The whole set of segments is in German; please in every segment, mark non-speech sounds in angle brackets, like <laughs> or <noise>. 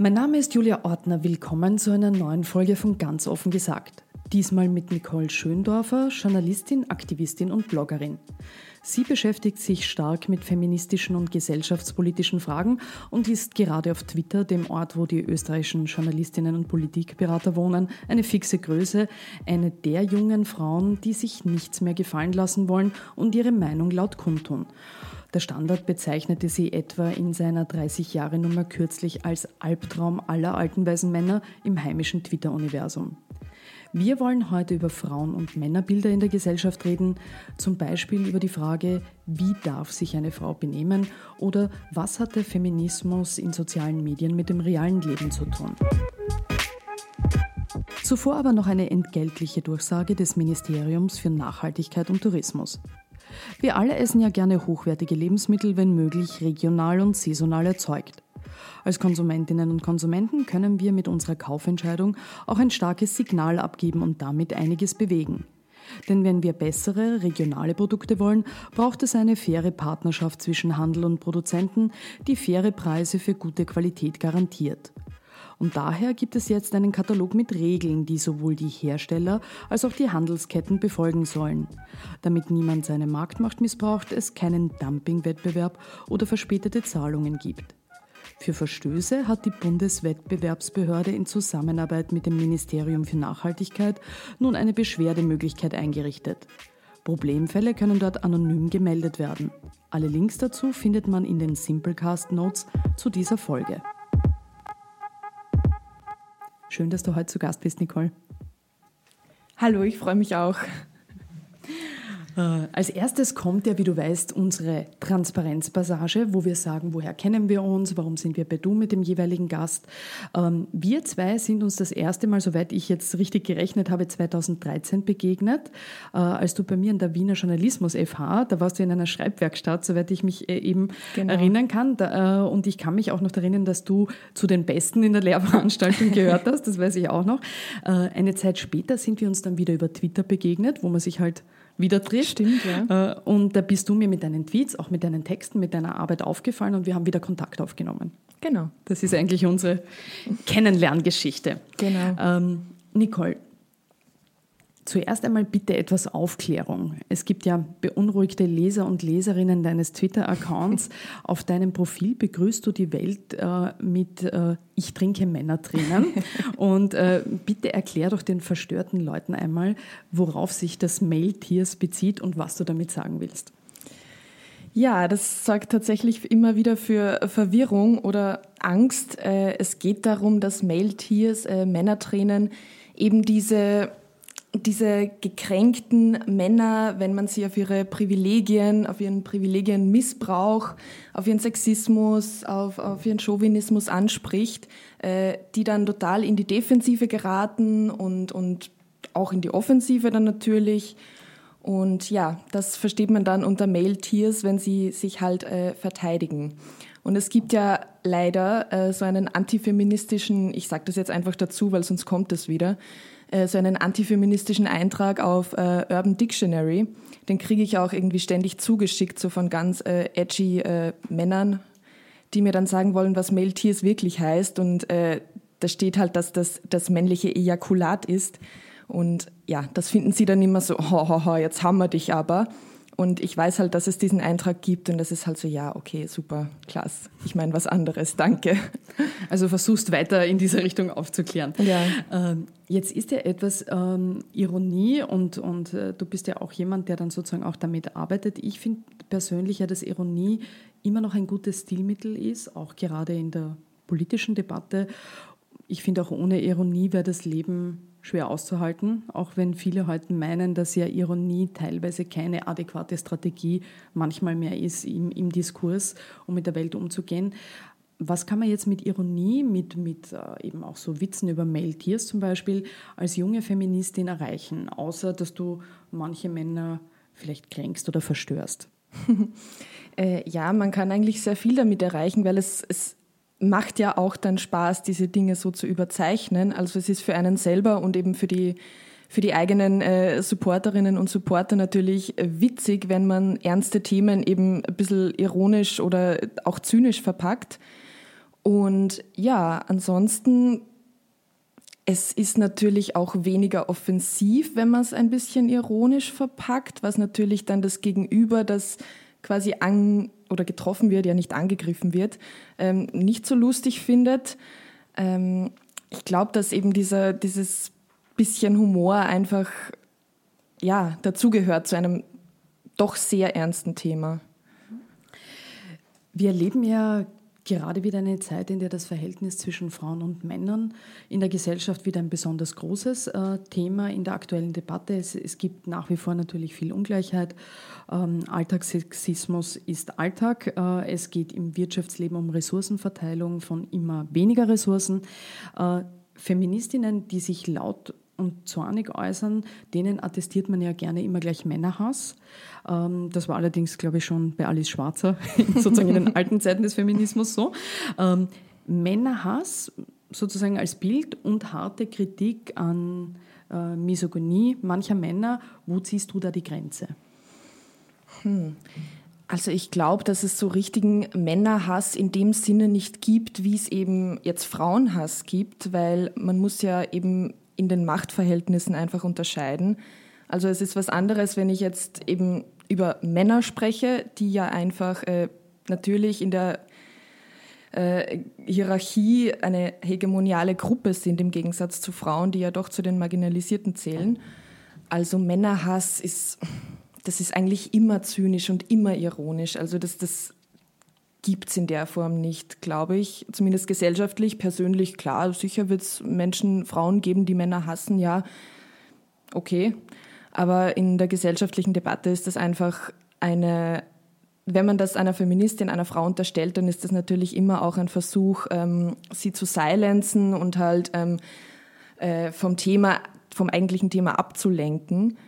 Mein Name ist Julia Ortner. Willkommen zu einer neuen Folge von Ganz offen gesagt. Diesmal mit Nicole Schöndorfer, Journalistin, Aktivistin und Bloggerin. Sie beschäftigt sich stark mit feministischen und gesellschaftspolitischen Fragen und ist gerade auf Twitter, dem Ort, wo die österreichischen Journalistinnen und Politikberater wohnen, eine fixe Größe, eine der jungen Frauen, die sich nichts mehr gefallen lassen wollen und ihre Meinung laut kundtun. Der Standard bezeichnete sie etwa in seiner 30-Jahre-Nummer kürzlich als Albtraum aller alten weißen Männer im heimischen Twitter-Universum. Wir wollen heute über Frauen- und Männerbilder in der Gesellschaft reden, zum Beispiel über die Frage, wie darf sich eine Frau benehmen oder was hat der Feminismus in sozialen Medien mit dem realen Leben zu tun. Zuvor aber noch eine entgeltliche Durchsage des Ministeriums für Nachhaltigkeit und Tourismus. Wir alle essen ja gerne hochwertige Lebensmittel, wenn möglich regional und saisonal erzeugt. Als Konsumentinnen und Konsumenten können wir mit unserer Kaufentscheidung auch ein starkes Signal abgeben und damit einiges bewegen. Denn wenn wir bessere regionale Produkte wollen, braucht es eine faire Partnerschaft zwischen Handel und Produzenten, die faire Preise für gute Qualität garantiert. Und daher gibt es jetzt einen Katalog mit Regeln, die sowohl die Hersteller als auch die Handelsketten befolgen sollen. Damit niemand seine Marktmacht missbraucht, es keinen Dumpingwettbewerb oder verspätete Zahlungen gibt. Für Verstöße hat die Bundeswettbewerbsbehörde in Zusammenarbeit mit dem Ministerium für Nachhaltigkeit nun eine Beschwerdemöglichkeit eingerichtet. Problemfälle können dort anonym gemeldet werden. Alle Links dazu findet man in den Simplecast Notes zu dieser Folge. Schön, dass du heute zu Gast bist, Nicole. Hallo, ich freue mich auch. Äh, als erstes kommt ja, wie du weißt, unsere Transparenzpassage, wo wir sagen, woher kennen wir uns, warum sind wir bei Du mit dem jeweiligen Gast. Ähm, wir zwei sind uns das erste Mal, soweit ich jetzt richtig gerechnet habe, 2013 begegnet, äh, als du bei mir in der Wiener Journalismus FH, da warst du in einer Schreibwerkstatt, soweit ich mich äh, eben genau. erinnern kann. Und ich kann mich auch noch erinnern, dass du zu den Besten in der Lehrveranstaltung gehört hast, das weiß ich auch noch. Eine Zeit später sind wir uns dann wieder über Twitter begegnet, wo man sich halt wieder trifft. Stimmt, ja. Äh, und da bist du mir mit deinen Tweets, auch mit deinen Texten, mit deiner Arbeit aufgefallen und wir haben wieder Kontakt aufgenommen. Genau. Das ist eigentlich unsere Kennenlerngeschichte. Genau. Ähm, Nicole, Zuerst einmal bitte etwas Aufklärung. Es gibt ja beunruhigte Leser und Leserinnen deines Twitter-Accounts. <laughs> Auf deinem Profil begrüßt du die Welt äh, mit äh, Ich trinke Männertränen. <laughs> und äh, bitte erklär doch den verstörten Leuten einmal, worauf sich das Mail-Tiers bezieht und was du damit sagen willst. Ja, das sorgt tatsächlich immer wieder für Verwirrung oder Angst. Äh, es geht darum, dass Mail-Tiers, äh, Männertränen eben diese diese gekränkten Männer, wenn man sie auf ihre Privilegien, auf ihren Privilegienmissbrauch, auf ihren Sexismus, auf, auf ihren Chauvinismus anspricht, äh, die dann total in die Defensive geraten und, und auch in die Offensive dann natürlich. Und ja, das versteht man dann unter Male-Tiers, wenn sie sich halt äh, verteidigen. Und es gibt ja leider äh, so einen antifeministischen, ich sage das jetzt einfach dazu, weil sonst kommt es wieder, so einen antifeministischen Eintrag auf äh, Urban Dictionary. Den kriege ich auch irgendwie ständig zugeschickt, so von ganz äh, edgy äh, Männern, die mir dann sagen wollen, was Male Tears wirklich heißt. Und äh, da steht halt, dass das das männliche Ejakulat ist. Und ja, das finden sie dann immer so, ho, ho, ho, jetzt haben wir dich aber. Und ich weiß halt, dass es diesen Eintrag gibt und das ist halt so, ja, okay, super, klasse. Ich meine was anderes, danke. Also versuchst weiter in diese Richtung aufzuklären. Ja. Ähm, jetzt ist ja etwas ähm, Ironie und, und äh, du bist ja auch jemand, der dann sozusagen auch damit arbeitet. Ich finde persönlich ja, dass Ironie immer noch ein gutes Stilmittel ist, auch gerade in der politischen Debatte. Ich finde auch ohne Ironie wäre das Leben schwer auszuhalten, auch wenn viele heute meinen, dass ja Ironie teilweise keine adäquate Strategie manchmal mehr ist im, im Diskurs, um mit der Welt umzugehen. Was kann man jetzt mit Ironie, mit, mit äh, eben auch so Witzen über Male Tears zum Beispiel, als junge Feministin erreichen, außer dass du manche Männer vielleicht kränkst oder verstörst? <laughs> äh, ja, man kann eigentlich sehr viel damit erreichen, weil es, es macht ja auch dann Spaß, diese Dinge so zu überzeichnen. Also es ist für einen selber und eben für die, für die eigenen äh, Supporterinnen und Supporter natürlich äh, witzig, wenn man ernste Themen eben ein bisschen ironisch oder auch zynisch verpackt. Und ja, ansonsten, es ist natürlich auch weniger offensiv, wenn man es ein bisschen ironisch verpackt, was natürlich dann das Gegenüber, das quasi an oder getroffen wird, ja nicht angegriffen wird, ähm, nicht so lustig findet. Ähm, ich glaube, dass eben dieser, dieses bisschen Humor einfach ja, dazugehört zu einem doch sehr ernsten Thema. Wir erleben ja gerade wieder eine Zeit, in der das Verhältnis zwischen Frauen und Männern in der Gesellschaft wieder ein besonders großes äh, Thema in der aktuellen Debatte. Es, es, gibt nach wie vor natürlich viel Ungleichheit. Ähm, Alltagssexismus ist Alltag. Äh, es geht im Wirtschaftsleben um Ressourcenverteilung von immer weniger Ressourcen. Äh, Feministinnen, die sich laut und zornig äußern, denen attestiert man ja gerne immer gleich Männerhass. Ähm, das war allerdings, glaube ich, schon bei Alice Schwarzer, <laughs> sozusagen in den alten Zeiten des Feminismus so. Ähm, Männerhass sozusagen als Bild und harte Kritik an äh, Misogynie mancher Männer. Wo ziehst du da die Grenze? Hm. Also ich glaube, dass es so richtigen Männerhass in dem Sinne nicht gibt, wie es eben jetzt Frauenhass gibt, weil man muss ja eben in den Machtverhältnissen einfach unterscheiden. Also es ist was anderes, wenn ich jetzt eben über Männer spreche, die ja einfach äh, natürlich in der äh, Hierarchie eine hegemoniale Gruppe sind im Gegensatz zu Frauen, die ja doch zu den Marginalisierten zählen. Also Männerhass ist, das ist eigentlich immer zynisch und immer ironisch. Also das, das gibt es in der Form nicht, glaube ich. Zumindest gesellschaftlich, persönlich, klar, sicher wird es Menschen, Frauen geben, die Männer hassen, ja, okay. Aber in der gesellschaftlichen Debatte ist das einfach eine, wenn man das einer Feministin, einer Frau unterstellt, dann ist das natürlich immer auch ein Versuch, ähm, sie zu silenzen und halt ähm, äh, vom Thema, vom eigentlichen Thema abzulenken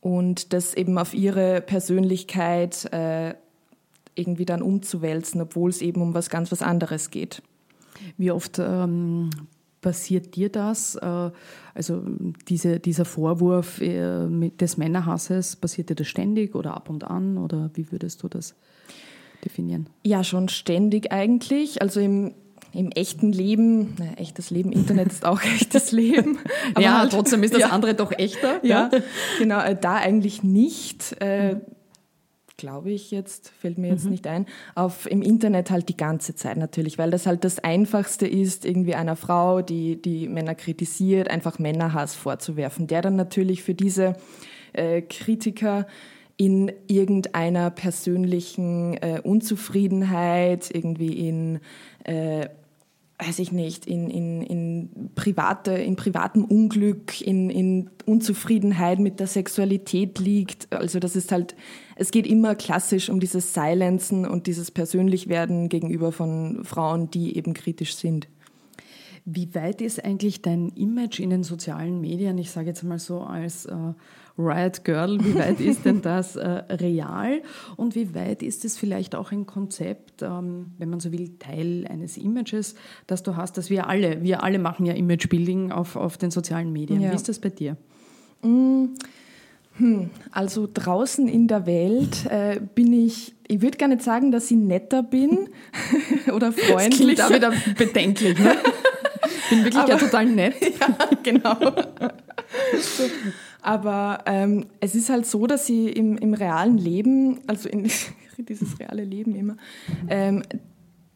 und das eben auf ihre Persönlichkeit äh, irgendwie dann umzuwälzen, obwohl es eben um was ganz was anderes geht. Wie oft ähm, passiert dir das? Äh, also diese, dieser Vorwurf äh, des Männerhasses, passiert dir das ständig oder ab und an oder wie würdest du das definieren? Ja, schon ständig eigentlich. Also im im echten Leben, na, echtes Leben, Internet ist auch <laughs> echtes Leben. Aber ja, halt, trotzdem ist das ja. andere doch echter. Ja, ja. genau, äh, da eigentlich nicht. Äh, mhm glaube ich jetzt, fällt mir jetzt mhm. nicht ein, auf im Internet halt die ganze Zeit natürlich, weil das halt das Einfachste ist, irgendwie einer Frau, die die Männer kritisiert, einfach Männerhass vorzuwerfen, der dann natürlich für diese äh, Kritiker in irgendeiner persönlichen äh, Unzufriedenheit, irgendwie in äh, weiß ich nicht, in, in, in, private, in privatem Unglück, in, in Unzufriedenheit mit der Sexualität liegt. Also das ist halt, es geht immer klassisch um dieses Silenzen und dieses Persönlichwerden gegenüber von Frauen, die eben kritisch sind. Wie weit ist eigentlich dein Image in den sozialen Medien, ich sage jetzt mal so als äh, Riot Girl, wie weit ist denn das äh, real und wie weit ist es vielleicht auch ein Konzept, ähm, wenn man so will, Teil eines Images, das du hast, dass wir alle, wir alle machen ja Imagebuilding auf, auf den sozialen Medien. Ja. Wie ist das bei dir? Mm. Hm, also draußen in der Welt äh, bin ich, ich würde gar nicht sagen, dass ich netter bin <laughs> oder freundlich. Das klingt auch wieder bedenklich. Ne? <laughs> bin wirklich Aber, ja total nett. <laughs> ja, genau. Aber ähm, es ist halt so, dass sie im, im realen Leben, also in <laughs> dieses reale Leben immer, ähm,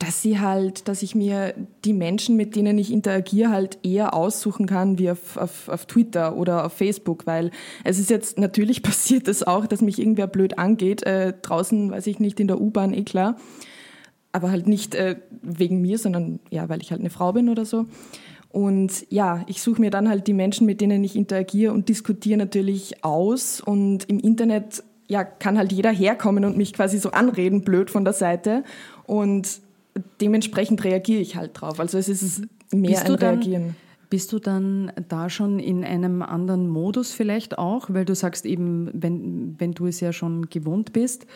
dass sie halt, dass ich mir die Menschen, mit denen ich interagiere, halt eher aussuchen kann wie auf, auf, auf Twitter oder auf Facebook, weil es ist jetzt natürlich <laughs> passiert das auch, dass mich irgendwer blöd angeht, äh, draußen, weiß ich nicht, in der U-Bahn, eh klar, aber halt nicht äh, wegen mir, sondern ja, weil ich halt eine Frau bin oder so. Und ja, ich suche mir dann halt die Menschen, mit denen ich interagiere und diskutiere natürlich aus. Und im Internet ja, kann halt jeder herkommen und mich quasi so anreden, blöd von der Seite. Und dementsprechend reagiere ich halt drauf. Also es ist mehr bist ein Reagieren. Dann, bist du dann da schon in einem anderen Modus vielleicht auch? Weil du sagst eben, wenn, wenn du es ja schon gewohnt bist,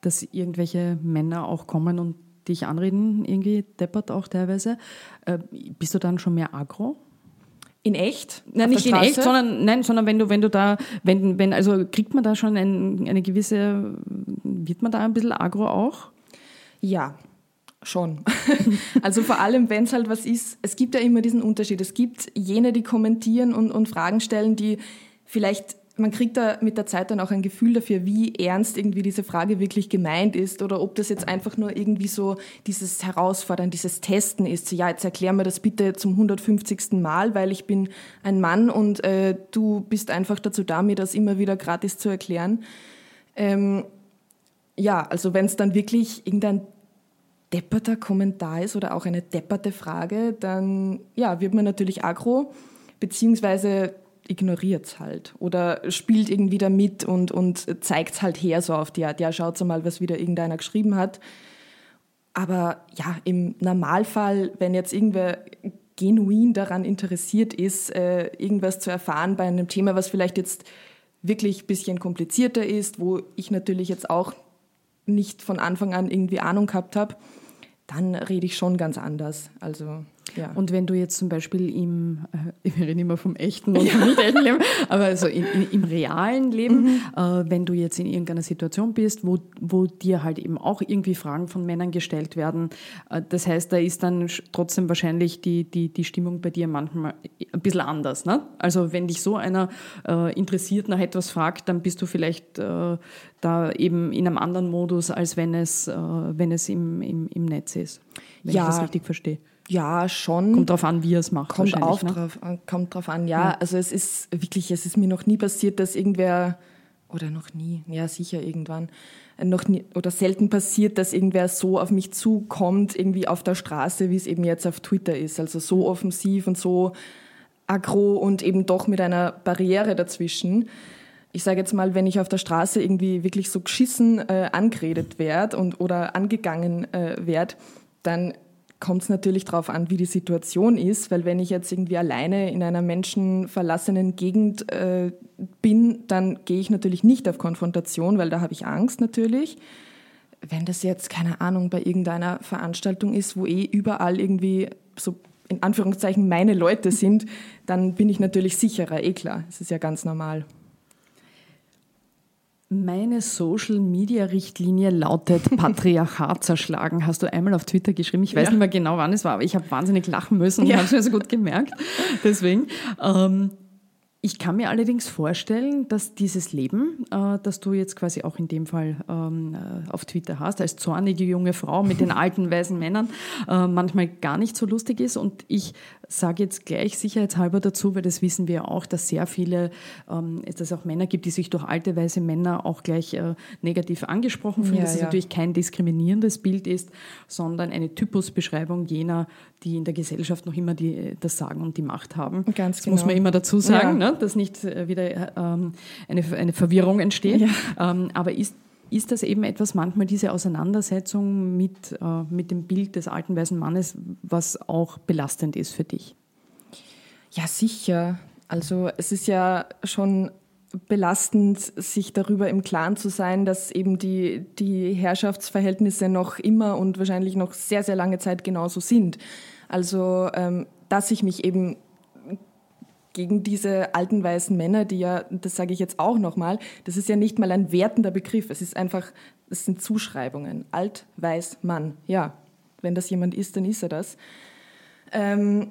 dass irgendwelche Männer auch kommen und dich anreden, irgendwie deppert auch teilweise. Äh, bist du dann schon mehr agro? In echt? Nein, nicht in echt, sondern, nein, sondern wenn du, wenn du da, wenn, wenn, also kriegt man da schon ein, eine gewisse, wird man da ein bisschen agro auch? Ja. Schon. <laughs> also vor allem, wenn es halt was ist, es gibt ja immer diesen Unterschied. Es gibt jene, die kommentieren und, und Fragen stellen, die vielleicht, man kriegt da mit der Zeit dann auch ein Gefühl dafür, wie ernst irgendwie diese Frage wirklich gemeint ist oder ob das jetzt einfach nur irgendwie so dieses Herausfordern, dieses Testen ist. Ja, jetzt erklär mir das bitte zum 150. Mal, weil ich bin ein Mann und äh, du bist einfach dazu da, mir das immer wieder gratis zu erklären. Ähm, ja, also wenn es dann wirklich irgendein depperter Kommentar ist oder auch eine depperte Frage, dann ja, wird man natürlich aggro, beziehungsweise ignoriert es halt oder spielt irgendwie damit und, und zeigt es halt her so auf die Art, ja, schaut mal, was wieder irgendeiner geschrieben hat. Aber ja, im Normalfall, wenn jetzt irgendwer genuin daran interessiert ist, äh, irgendwas zu erfahren bei einem Thema, was vielleicht jetzt wirklich ein bisschen komplizierter ist, wo ich natürlich jetzt auch nicht von Anfang an irgendwie Ahnung gehabt habe, dann rede ich schon ganz anders. Also ja. Und wenn du jetzt zum Beispiel im, äh, <laughs> wir reden immer vom echten und ja. nicht echten Leben, <laughs> aber also in, in, im realen Leben, mhm. äh, wenn du jetzt in irgendeiner Situation bist, wo, wo dir halt eben auch irgendwie Fragen von Männern gestellt werden, äh, das heißt, da ist dann trotzdem wahrscheinlich die, die, die Stimmung bei dir manchmal ein bisschen anders. Ne? Also wenn dich so einer äh, interessiert nach etwas fragt, dann bist du vielleicht äh, da eben in einem anderen Modus, als wenn es, äh, wenn es im, im, im Netz ist, wenn ja. ich das richtig verstehe. Ja, schon. Kommt drauf an, wie er es macht. Kommt auch ne? drauf, kommt drauf an, ja. ja. Also es ist wirklich, es ist mir noch nie passiert, dass irgendwer, oder noch nie, ja sicher irgendwann, noch nie, oder selten passiert, dass irgendwer so auf mich zukommt, irgendwie auf der Straße, wie es eben jetzt auf Twitter ist. Also so offensiv und so aggro und eben doch mit einer Barriere dazwischen. Ich sage jetzt mal, wenn ich auf der Straße irgendwie wirklich so geschissen äh, angeredet werde und oder angegangen äh, werde, dann kommt es natürlich darauf an, wie die Situation ist, weil wenn ich jetzt irgendwie alleine in einer menschenverlassenen Gegend äh, bin, dann gehe ich natürlich nicht auf Konfrontation, weil da habe ich Angst natürlich. Wenn das jetzt, keine Ahnung, bei irgendeiner Veranstaltung ist, wo eh überall irgendwie so in Anführungszeichen meine Leute sind, dann bin ich natürlich sicherer, eh klar. Das ist ja ganz normal. Meine Social-Media-Richtlinie lautet <laughs> Patriarchat zerschlagen. Hast du einmal auf Twitter geschrieben? Ich weiß ja. nicht mehr genau, wann es war, aber ich habe wahnsinnig lachen müssen und ja. habe es mir so gut gemerkt. <laughs> Deswegen. Ähm, ich kann mir allerdings vorstellen, dass dieses Leben, äh, das du jetzt quasi auch in dem Fall ähm, äh, auf Twitter hast, als zornige junge Frau mit den <laughs> alten weißen Männern, äh, manchmal gar nicht so lustig ist. Und ich sage jetzt gleich sicherheitshalber dazu, weil das wissen wir auch, dass sehr viele, ähm, dass es auch Männer gibt, die sich durch alte weiße Männer auch gleich äh, negativ angesprochen fühlen, ja, dass es natürlich kein diskriminierendes Bild ist, sondern eine Typusbeschreibung jener, die in der Gesellschaft noch immer die, das Sagen und die Macht haben. Ganz das genau. muss man immer dazu sagen, ja. ne, dass nicht äh, wieder ähm, eine, eine Verwirrung entsteht. Ähm, aber ist ist das eben etwas manchmal diese Auseinandersetzung mit, äh, mit dem Bild des alten weißen Mannes, was auch belastend ist für dich? Ja, sicher. Also es ist ja schon belastend, sich darüber im Klaren zu sein, dass eben die, die Herrschaftsverhältnisse noch immer und wahrscheinlich noch sehr, sehr lange Zeit genauso sind. Also, ähm, dass ich mich eben gegen diese alten weißen Männer, die ja, das sage ich jetzt auch nochmal, das ist ja nicht mal ein wertender Begriff, es ist einfach, es sind Zuschreibungen. Alt, weiß, Mann. Ja, wenn das jemand ist, dann ist er das. Ähm,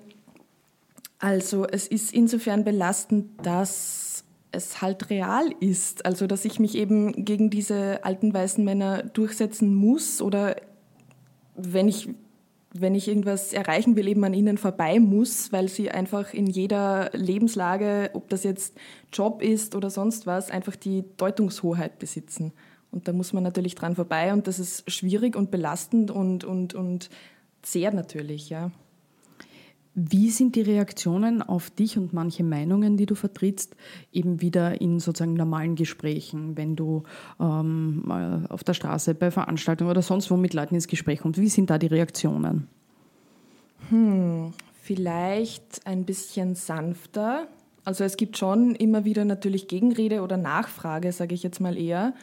also es ist insofern belastend, dass es halt real ist. Also dass ich mich eben gegen diese alten weißen Männer durchsetzen muss oder wenn ich wenn ich irgendwas erreichen will, eben an ihnen vorbei muss, weil sie einfach in jeder Lebenslage, ob das jetzt Job ist oder sonst was, einfach die Deutungshoheit besitzen. Und da muss man natürlich dran vorbei und das ist schwierig und belastend und, und, und zehrt natürlich, ja. Wie sind die Reaktionen auf dich und manche Meinungen, die du vertrittst, eben wieder in sozusagen normalen Gesprächen, wenn du ähm, auf der Straße, bei Veranstaltungen oder sonst wo mit Leuten ins Gespräch kommst? Wie sind da die Reaktionen? Hm, vielleicht ein bisschen sanfter. Also es gibt schon immer wieder natürlich Gegenrede oder Nachfrage, sage ich jetzt mal eher.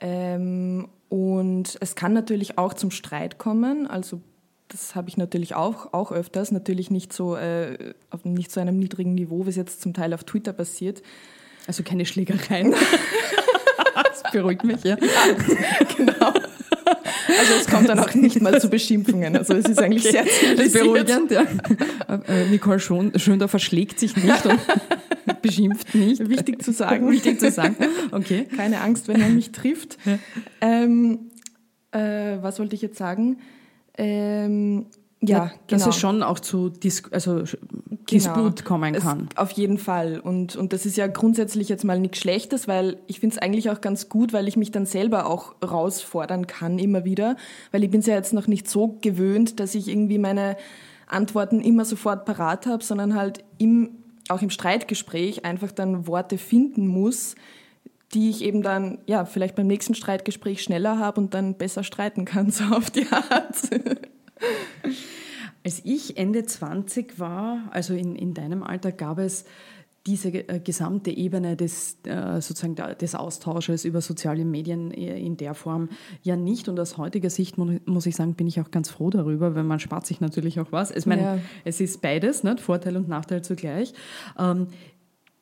Ähm, und es kann natürlich auch zum Streit kommen. Also das habe ich natürlich auch, auch öfters, natürlich nicht so äh, auf nicht so einem niedrigen Niveau, wie es jetzt zum Teil auf Twitter passiert. Also keine Schlägereien. <laughs> das beruhigt mich, ja. ja genau. Also es kommt dann auch nicht mal zu Beschimpfungen. Also es ist eigentlich okay. sehr zivilisiert. beruhigend, ja. Äh, Nicole Schönder verschlägt sich nicht und <laughs> beschimpft nicht. Wichtig zu sagen. Wichtig zu sagen. Okay. Keine Angst, wenn er mich trifft. Ja. Ähm, äh, was wollte ich jetzt sagen? Ähm, ja, ja, dass genau. es schon auch zu Dis also Disput genau. kommen kann. Es, auf jeden Fall. Und, und das ist ja grundsätzlich jetzt mal nichts Schlechtes, weil ich finde es eigentlich auch ganz gut, weil ich mich dann selber auch herausfordern kann immer wieder. Weil ich bin es ja jetzt noch nicht so gewöhnt, dass ich irgendwie meine Antworten immer sofort parat habe, sondern halt im, auch im Streitgespräch einfach dann Worte finden muss, die ich eben dann, ja, vielleicht beim nächsten Streitgespräch schneller habe und dann besser streiten kann, <laughs> so auf die Art. Als ich Ende 20 war, also in, in deinem Alter, gab es diese äh, gesamte Ebene des, äh, sozusagen des Austausches über soziale Medien äh, in der Form ja nicht. Und aus heutiger Sicht muss ich sagen, bin ich auch ganz froh darüber, weil man spart sich natürlich auch was. Ich meine, ja. es ist beides, nicht? Vorteil und Nachteil zugleich.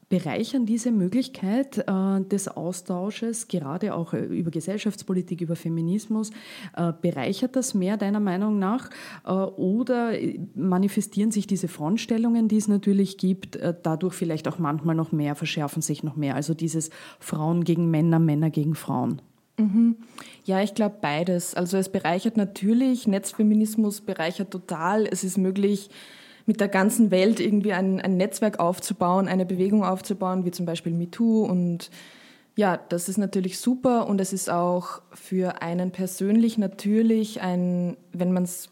Bereichern diese Möglichkeit äh, des Austausches, gerade auch äh, über Gesellschaftspolitik, über Feminismus, äh, bereichert das mehr deiner Meinung nach? Oder manifestieren sich diese Frontstellungen, die es natürlich gibt, dadurch vielleicht auch manchmal noch mehr, verschärfen sich noch mehr? Also dieses Frauen gegen Männer, Männer gegen Frauen. Mhm. Ja, ich glaube beides. Also es bereichert natürlich, Netzfeminismus bereichert total. Es ist möglich, mit der ganzen Welt irgendwie ein, ein Netzwerk aufzubauen, eine Bewegung aufzubauen, wie zum Beispiel MeToo. Und ja, das ist natürlich super und es ist auch für einen persönlich natürlich ein, wenn man es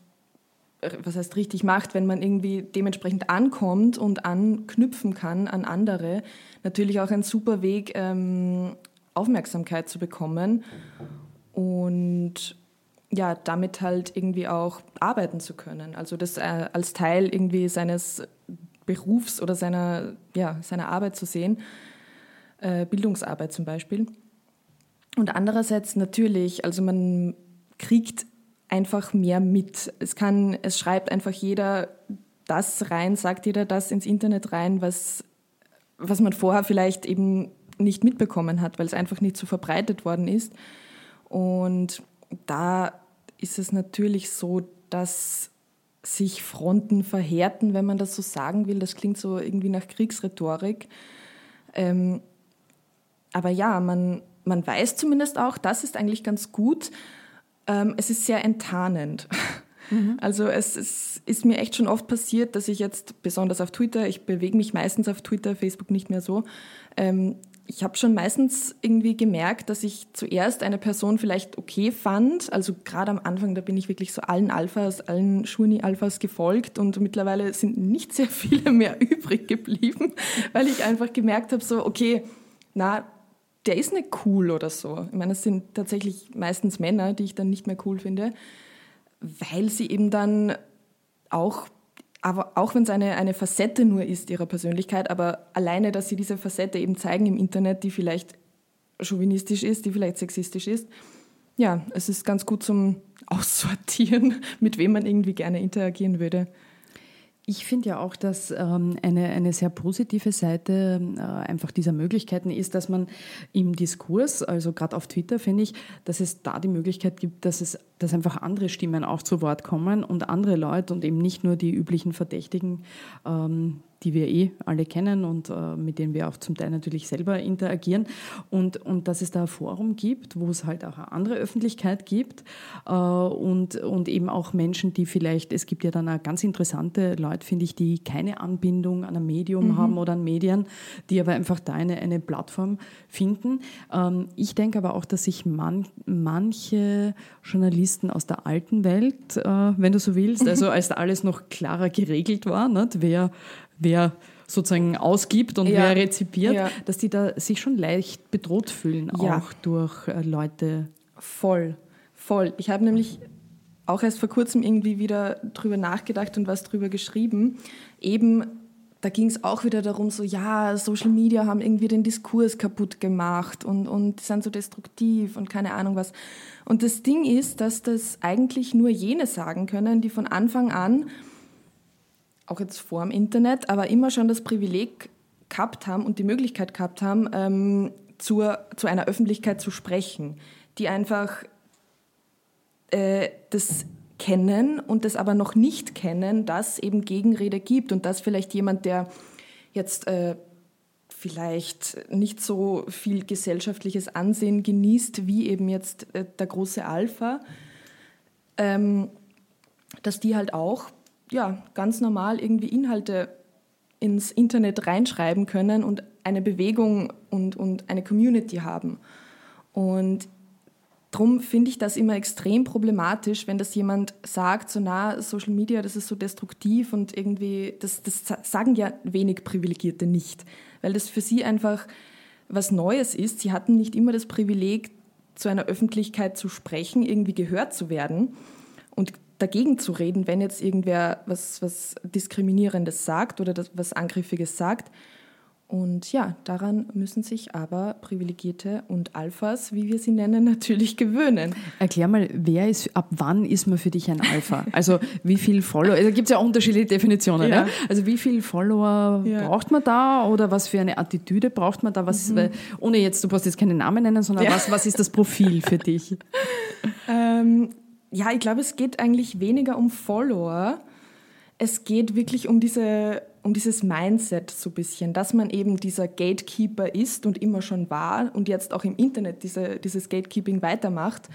was heißt richtig macht, wenn man irgendwie dementsprechend ankommt und anknüpfen kann an andere, natürlich auch ein super Weg, ähm, Aufmerksamkeit zu bekommen. Und ja, damit halt irgendwie auch arbeiten zu können. Also das äh, als Teil irgendwie seines Berufs oder seiner, ja, seiner Arbeit zu sehen, äh, Bildungsarbeit zum Beispiel. Und andererseits natürlich, also man kriegt einfach mehr mit. Es kann, es schreibt einfach jeder das rein, sagt jeder das ins Internet rein, was, was man vorher vielleicht eben nicht mitbekommen hat, weil es einfach nicht so verbreitet worden ist. Und da ist es natürlich so, dass sich Fronten verhärten, wenn man das so sagen will. Das klingt so irgendwie nach Kriegsrhetorik. Ähm, aber ja, man, man weiß zumindest auch, das ist eigentlich ganz gut. Ähm, es ist sehr enttarnend. Mhm. Also es, es, ist mir echt schon oft passiert, dass ich jetzt, besonders auf Twitter, ich bewege mich meistens auf Twitter, Facebook nicht mehr so, ähm, ich habe schon meistens irgendwie gemerkt, dass ich zuerst eine Person vielleicht okay fand. Also gerade am Anfang, da bin ich wirklich so allen Alphas, allen Schurni-Alphas gefolgt und mittlerweile sind nicht sehr viele mehr <laughs> übrig geblieben, weil ich einfach gemerkt habe, so, okay, na, der ist nicht cool oder so. Ich meine, es sind tatsächlich meistens Männer, die ich dann nicht mehr cool finde, weil sie eben dann auch aber auch wenn es eine, eine Facette nur ist ihrer Persönlichkeit, aber alleine, dass sie diese Facette eben zeigen im Internet, die vielleicht chauvinistisch ist, die vielleicht sexistisch ist, ja, es ist ganz gut zum <laughs> Aussortieren, mit wem man irgendwie gerne interagieren würde. Ich finde ja auch, dass ähm, eine, eine sehr positive Seite äh, einfach dieser Möglichkeiten ist, dass man im Diskurs, also gerade auf Twitter, finde ich, dass es da die Möglichkeit gibt, dass es dass einfach andere Stimmen auch zu Wort kommen und andere Leute und eben nicht nur die üblichen Verdächtigen, ähm, die wir eh alle kennen und äh, mit denen wir auch zum Teil natürlich selber interagieren. Und, und dass es da ein Forum gibt, wo es halt auch eine andere Öffentlichkeit gibt äh, und, und eben auch Menschen, die vielleicht, es gibt ja dann auch ganz interessante Leute, finde ich, die keine Anbindung an ein Medium mhm. haben oder an Medien, die aber einfach da eine, eine Plattform finden. Ähm, ich denke aber auch, dass sich man, manche Journalisten aus der alten Welt, äh, wenn du so willst, also als da alles noch klarer geregelt war, nicht? wer wer sozusagen ausgibt und ja. wer rezipiert, ja. dass die da sich schon leicht bedroht fühlen, ja. auch durch äh, Leute. Voll, voll. Ich habe nämlich auch erst vor kurzem irgendwie wieder drüber nachgedacht und was drüber geschrieben. Eben, da ging es auch wieder darum, so, ja, Social Media haben irgendwie den Diskurs kaputt gemacht und, und sind so destruktiv und keine Ahnung was. Und das Ding ist, dass das eigentlich nur jene sagen können, die von Anfang an auch jetzt vor dem Internet, aber immer schon das Privileg gehabt haben und die Möglichkeit gehabt haben, ähm, zur, zu einer Öffentlichkeit zu sprechen, die einfach äh, das kennen und das aber noch nicht kennen, dass eben Gegenrede gibt und dass vielleicht jemand, der jetzt äh, vielleicht nicht so viel gesellschaftliches Ansehen genießt, wie eben jetzt äh, der große Alpha, ähm, dass die halt auch ja, ganz normal irgendwie Inhalte ins Internet reinschreiben können und eine Bewegung und, und eine Community haben. Und darum finde ich das immer extrem problematisch, wenn das jemand sagt, so na, Social Media, das ist so destruktiv und irgendwie, das, das sagen ja wenig Privilegierte nicht, weil das für sie einfach was Neues ist. Sie hatten nicht immer das Privileg, zu einer Öffentlichkeit zu sprechen, irgendwie gehört zu werden. Und dagegen zu reden, wenn jetzt irgendwer was, was Diskriminierendes sagt oder das, was Angriffiges sagt. Und ja, daran müssen sich aber Privilegierte und Alphas, wie wir sie nennen, <laughs> natürlich gewöhnen. Erklär mal, wer ist, ab wann ist man für dich ein Alpha? Also wie viel Follower, da gibt es ja unterschiedliche Definitionen. Ja. Ne? Also wie viel Follower ja. braucht man da oder was für eine Attitüde braucht man da? Was, mhm. weil, ohne jetzt, du brauchst jetzt keinen Namen nennen, sondern ja. was, was ist das Profil für dich? <laughs> ähm, ja, ich glaube, es geht eigentlich weniger um Follower. Es geht wirklich um, diese, um dieses Mindset so ein bisschen, dass man eben dieser Gatekeeper ist und immer schon war und jetzt auch im Internet diese, dieses Gatekeeping weitermacht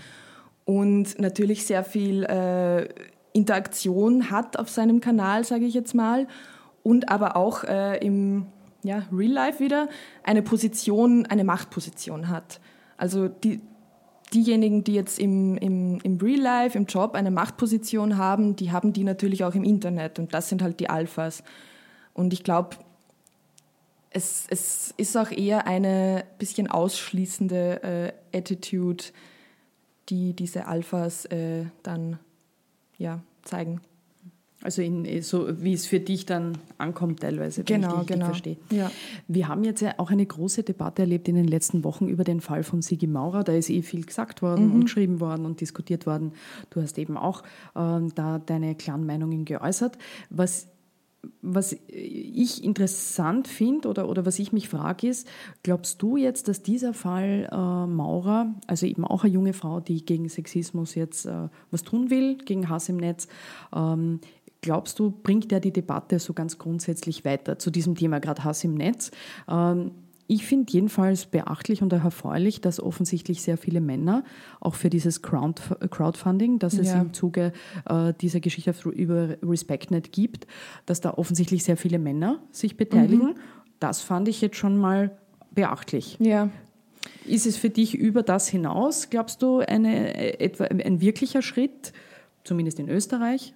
und natürlich sehr viel äh, Interaktion hat auf seinem Kanal, sage ich jetzt mal, und aber auch äh, im ja, Real Life wieder eine Position, eine Machtposition hat. Also die, diejenigen, die jetzt im, im, im Real Life, im Job eine Machtposition haben, die haben die natürlich auch im Internet und das sind halt die Alphas. Und ich glaube, es, es ist auch eher eine bisschen ausschließende äh, Attitude, die diese Alphas äh, dann ja, zeigen. Also in, eh, so wie es für dich dann ankommt teilweise, wenn genau, ich genau. verstehe. Ja. Wir haben jetzt ja auch eine große Debatte erlebt in den letzten Wochen über den Fall von Sigi Maurer. Da ist eh viel gesagt worden mhm. und geschrieben worden und diskutiert worden. Du hast eben auch äh, da deine klaren Meinungen geäußert. Was was ich interessant finde oder, oder was ich mich frage ist, glaubst du jetzt, dass dieser Fall äh, Maurer, also eben auch eine junge Frau, die gegen Sexismus jetzt äh, was tun will, gegen Hass im Netz, ähm, glaubst du, bringt er die Debatte so ganz grundsätzlich weiter zu diesem Thema, gerade Hass im Netz? Ähm, ich finde jedenfalls beachtlich und erfreulich, dass offensichtlich sehr viele Männer auch für dieses Crowdfunding, das es ja. im Zuge äh, dieser Geschichte über RespectNet gibt, dass da offensichtlich sehr viele Männer sich beteiligen. Mhm. Das fand ich jetzt schon mal beachtlich. Ja. Ist es für dich über das hinaus, glaubst du, eine, äh, etwa ein wirklicher Schritt, zumindest in Österreich?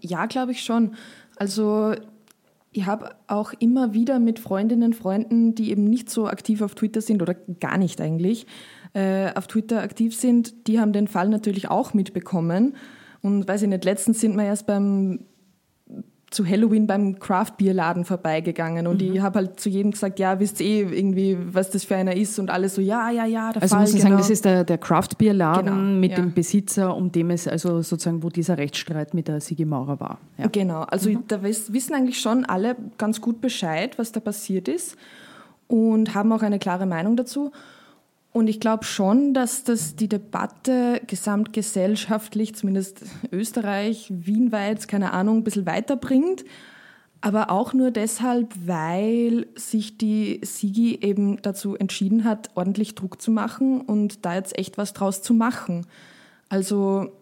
Ja, glaube ich schon. Also ich habe auch immer wieder mit Freundinnen, Freunden, die eben nicht so aktiv auf Twitter sind oder gar nicht eigentlich, äh, auf Twitter aktiv sind, die haben den Fall natürlich auch mitbekommen. Und weiß ich nicht, letztens sind wir erst beim zu Halloween beim Craft-Bier-Laden vorbeigegangen und mhm. ich habe halt zu jedem gesagt, ja, wisst eh irgendwie, was das für einer ist und alles so, ja, ja, ja, der Also Fall, muss ich genau. sagen, das ist der, der Craft-Bier-Laden genau, mit ja. dem Besitzer, um dem es, also sozusagen, wo dieser Rechtsstreit mit der Sigi Maurer war. Ja. Genau, also mhm. da wissen eigentlich schon alle ganz gut Bescheid, was da passiert ist und haben auch eine klare Meinung dazu. Und ich glaube schon, dass das die Debatte gesamtgesellschaftlich, zumindest Österreich, Wienweit, keine Ahnung, ein bisschen weiterbringt. Aber auch nur deshalb, weil sich die Sigi eben dazu entschieden hat, ordentlich Druck zu machen und da jetzt echt was draus zu machen. Also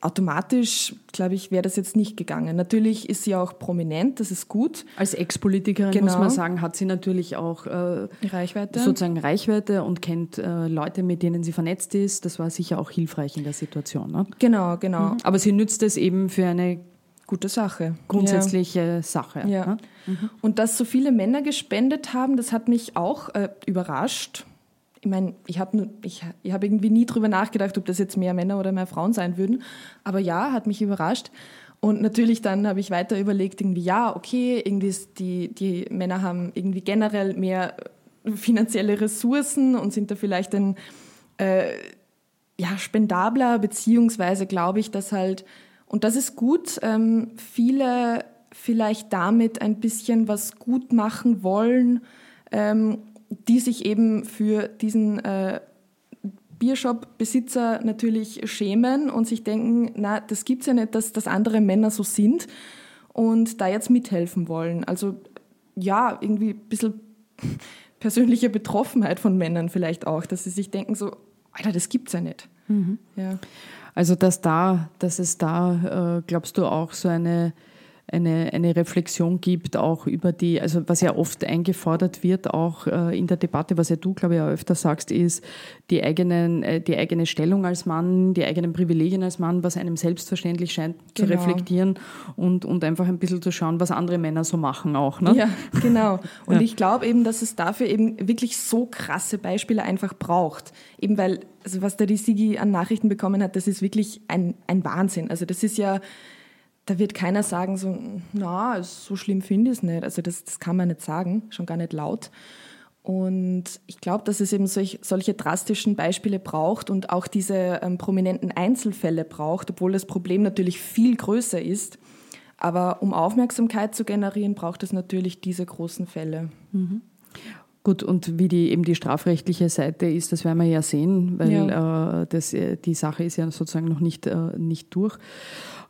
automatisch, glaube ich, wäre das jetzt nicht gegangen. Natürlich ist sie auch prominent, das ist gut. Als Ex-Politikerin genau. muss man sagen, hat sie natürlich auch äh, Reichweite. sozusagen Reichweite und kennt äh, Leute, mit denen sie vernetzt ist. Das war sicher auch hilfreich in der Situation. Ne? Genau, genau. Mhm. Aber sie nützt es eben für eine gute Sache. Grundsätzliche ja. Sache. Ja. Ne? Mhm. Und dass so viele Männer gespendet haben, das hat mich auch äh, überrascht ich meine, ich habe ich, ich hab irgendwie nie drüber nachgedacht, ob das jetzt mehr Männer oder mehr Frauen sein würden. Aber ja, hat mich überrascht. Und natürlich dann habe ich weiter überlegt, irgendwie, ja, okay, irgendwie die, die Männer haben irgendwie generell mehr finanzielle Ressourcen und sind da vielleicht ein äh, ja, spendabler, beziehungsweise glaube ich, dass halt, und das ist gut, ähm, viele vielleicht damit ein bisschen was gut machen wollen, ähm, die sich eben für diesen äh, Biershop-Besitzer natürlich schämen und sich denken, na, das gibt's ja nicht, dass, dass andere Männer so sind und da jetzt mithelfen wollen. Also ja, irgendwie ein bisschen <laughs> persönliche Betroffenheit von Männern vielleicht auch, dass sie sich denken so, Alter, das gibt's ja nicht. Mhm. Ja. Also dass da, dass es da, äh, glaubst du auch so eine eine, eine Reflexion gibt, auch über die, also was ja oft eingefordert wird, auch äh, in der Debatte, was ja du, glaube ich, auch öfter sagst, ist die, eigenen, äh, die eigene Stellung als Mann, die eigenen Privilegien als Mann, was einem selbstverständlich scheint zu genau. reflektieren und, und einfach ein bisschen zu schauen, was andere Männer so machen auch. Ne? Ja, genau. Und ja. ich glaube eben, dass es dafür eben wirklich so krasse Beispiele einfach braucht. Eben weil, also was da die Sigi an Nachrichten bekommen hat, das ist wirklich ein, ein Wahnsinn. Also das ist ja da wird keiner sagen, so, na, so schlimm finde ich es nicht. Also das, das kann man nicht sagen, schon gar nicht laut. Und ich glaube, dass es eben solch, solche drastischen Beispiele braucht und auch diese ähm, prominenten Einzelfälle braucht, obwohl das Problem natürlich viel größer ist. Aber um Aufmerksamkeit zu generieren, braucht es natürlich diese großen Fälle. Mhm. Gut, und wie die eben die strafrechtliche Seite ist, das werden wir ja sehen, weil ja. Äh, das, äh, die Sache ist ja sozusagen noch nicht, äh, nicht durch.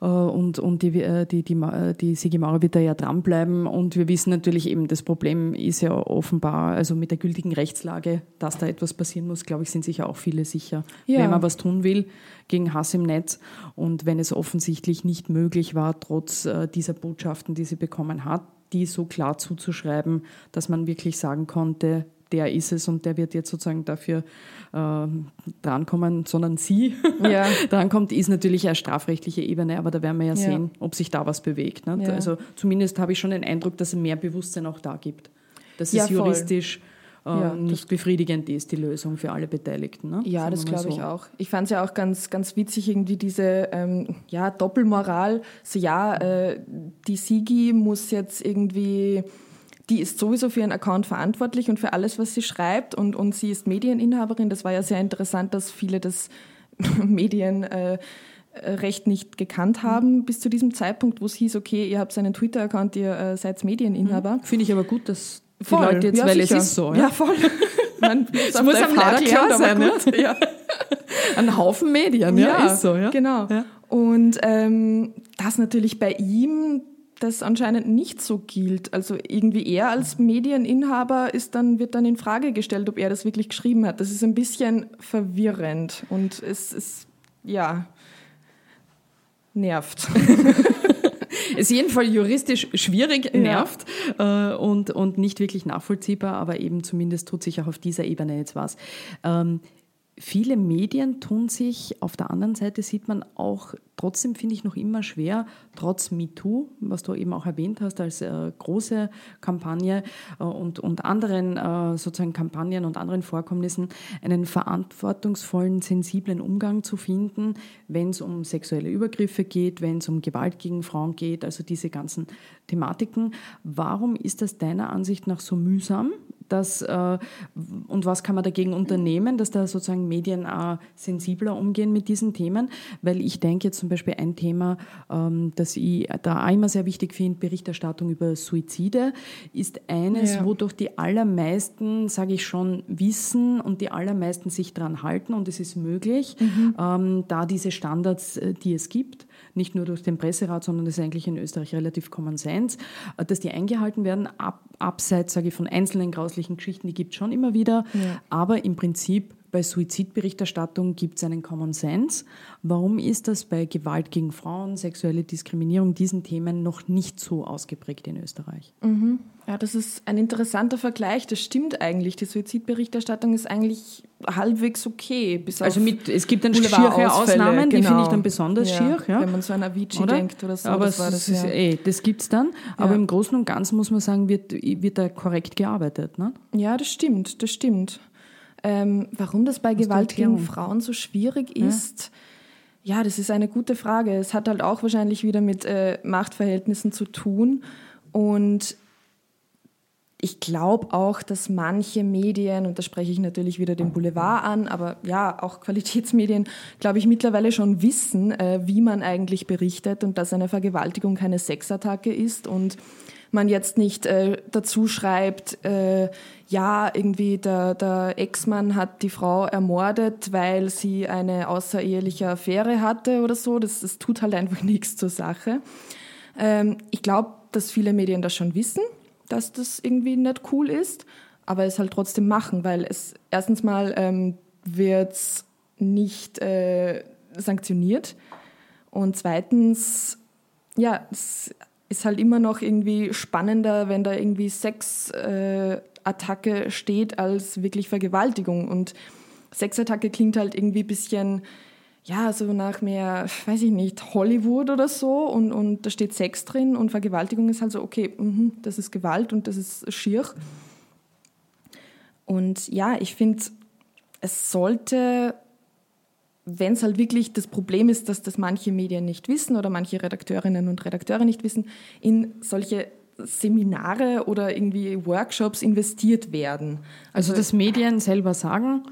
Äh, und, und die, äh, die, die, die Sigi Maurer wird da ja dranbleiben. Und wir wissen natürlich eben, das Problem ist ja offenbar, also mit der gültigen Rechtslage, dass da etwas passieren muss, glaube ich, sind sich auch viele sicher, ja. wenn man was tun will gegen Hass im Netz. Und wenn es offensichtlich nicht möglich war, trotz äh, dieser Botschaften, die sie bekommen hat, die so klar zuzuschreiben, dass man wirklich sagen konnte, der ist es und der wird jetzt sozusagen dafür äh, drankommen, sondern sie <laughs> ja. drankommt, ist natürlich eine strafrechtliche Ebene, aber da werden wir ja, ja. sehen, ob sich da was bewegt. Ne? Ja. Also zumindest habe ich schon den Eindruck, dass es mehr Bewusstsein auch da gibt. Dass es juristisch äh, nicht befriedigend ist, die Lösung für alle Beteiligten. Ne? Ja, Sagen das glaube so. ich auch. Ich fand es ja auch ganz, ganz witzig, irgendwie diese ähm, ja, Doppelmoral. So, ja, äh, die Sigi muss jetzt irgendwie die ist sowieso für ihren Account verantwortlich und für alles, was sie schreibt und, und sie ist Medieninhaberin. Das war ja sehr interessant, dass viele das <laughs> Medienrecht äh, nicht gekannt haben bis zu diesem Zeitpunkt, wo es hieß, okay, ihr habt einen Twitter-Account, ihr äh, seid Medieninhaber. Mhm. Finde ich aber gut, dass die voll. Leute jetzt, ja, weil sicher. es ist so. Ja, ja voll. <laughs> Man es muss einem Vater klar sein. Ne? <laughs> Ja. Ein Haufen Medien, ja, ja ist so. Ja. Genau. Ja. Und ähm, das natürlich bei ihm das anscheinend nicht so gilt. Also irgendwie er als Medieninhaber ist dann, wird dann in Frage gestellt, ob er das wirklich geschrieben hat. Das ist ein bisschen verwirrend und es ist, ja, nervt. <laughs> ist jedenfalls juristisch schwierig, nervt ja. äh, und, und nicht wirklich nachvollziehbar, aber eben zumindest tut sich auch auf dieser Ebene jetzt was. Ähm, viele Medien tun sich, auf der anderen Seite sieht man auch trotzdem, finde ich, noch immer schwer, trotz MeToo, was du eben auch erwähnt hast, als äh, große Kampagne äh, und, und anderen äh, sozusagen Kampagnen und anderen Vorkommnissen, einen verantwortungsvollen, sensiblen Umgang zu finden, wenn es um sexuelle Übergriffe geht, wenn es um Gewalt gegen Frauen geht, also diese ganzen Thematiken. Warum ist das deiner Ansicht nach so mühsam? Dass, äh, und was kann man dagegen unternehmen, dass da sozusagen Medien auch sensibler umgehen mit diesen Themen? Weil ich denke jetzt zum Beispiel ein Thema, ähm, das ich da auch immer sehr wichtig finde, Berichterstattung über Suizide, ist eines, ja. wo doch die allermeisten, sage ich schon, wissen und die allermeisten sich daran halten und es ist möglich, mhm. ähm, da diese Standards, äh, die es gibt, nicht nur durch den Presserat, sondern das ist eigentlich in Österreich relativ Common Sense, äh, dass die eingehalten werden, ab, abseits, sage ich, von einzelnen grauslichen Geschichten, die gibt es schon immer wieder, ja. aber im Prinzip bei Suizidberichterstattung gibt es einen Common Sense. Warum ist das bei Gewalt gegen Frauen, sexuelle Diskriminierung, diesen Themen noch nicht so ausgeprägt in Österreich? Mhm. Ja, das ist ein interessanter Vergleich. Das stimmt eigentlich. Die Suizidberichterstattung ist eigentlich halbwegs okay. Also mit, es gibt dann schiere Ausnahmen, genau. die finde ich dann besonders ja, schier. Ja? Wenn man so an Avicii oder? denkt oder so. Aber das, das, das, ja. eh, das gibt es dann. Aber im Großen und Ganzen muss man sagen, wird, wird da korrekt gearbeitet. Ne? Ja, das stimmt, das stimmt. Ähm, warum das bei Gewalt gegen Frauen so schwierig ist, ja. ja. das ist eine gute Frage. Es hat halt auch wahrscheinlich wieder mit äh, Machtverhältnissen zu tun. Und ich glaube auch, dass manche Medien, und da spreche ich natürlich wieder den Boulevard an, aber ja, auch Qualitätsmedien, glaube ich, mittlerweile schon wissen, äh, wie man eigentlich berichtet und dass eine Vergewaltigung keine Sexattacke ist und man jetzt nicht äh, dazu schreibt, äh, ja, irgendwie der, der Ex-Mann hat die Frau ermordet, weil sie eine außereheliche Affäre hatte oder so. Das, das tut halt einfach <laughs> nichts zur Sache. Ähm, ich glaube, dass viele Medien das schon wissen, dass das irgendwie nicht cool ist, aber es halt trotzdem machen, weil es erstens mal ähm, wird nicht äh, sanktioniert und zweitens, ja, es ist halt immer noch irgendwie spannender, wenn da irgendwie Sexattacke äh, steht, als wirklich Vergewaltigung. Und Sexattacke klingt halt irgendwie ein bisschen, ja, so nach mehr, weiß ich nicht, Hollywood oder so. Und, und da steht Sex drin und Vergewaltigung ist halt so, okay, mh, das ist Gewalt und das ist schier. Und ja, ich finde, es sollte wenn es halt wirklich das Problem ist, dass das manche Medien nicht wissen oder manche Redakteurinnen und Redakteure nicht wissen, in solche Seminare oder irgendwie Workshops investiert werden. Also, also dass Medien selber sagen,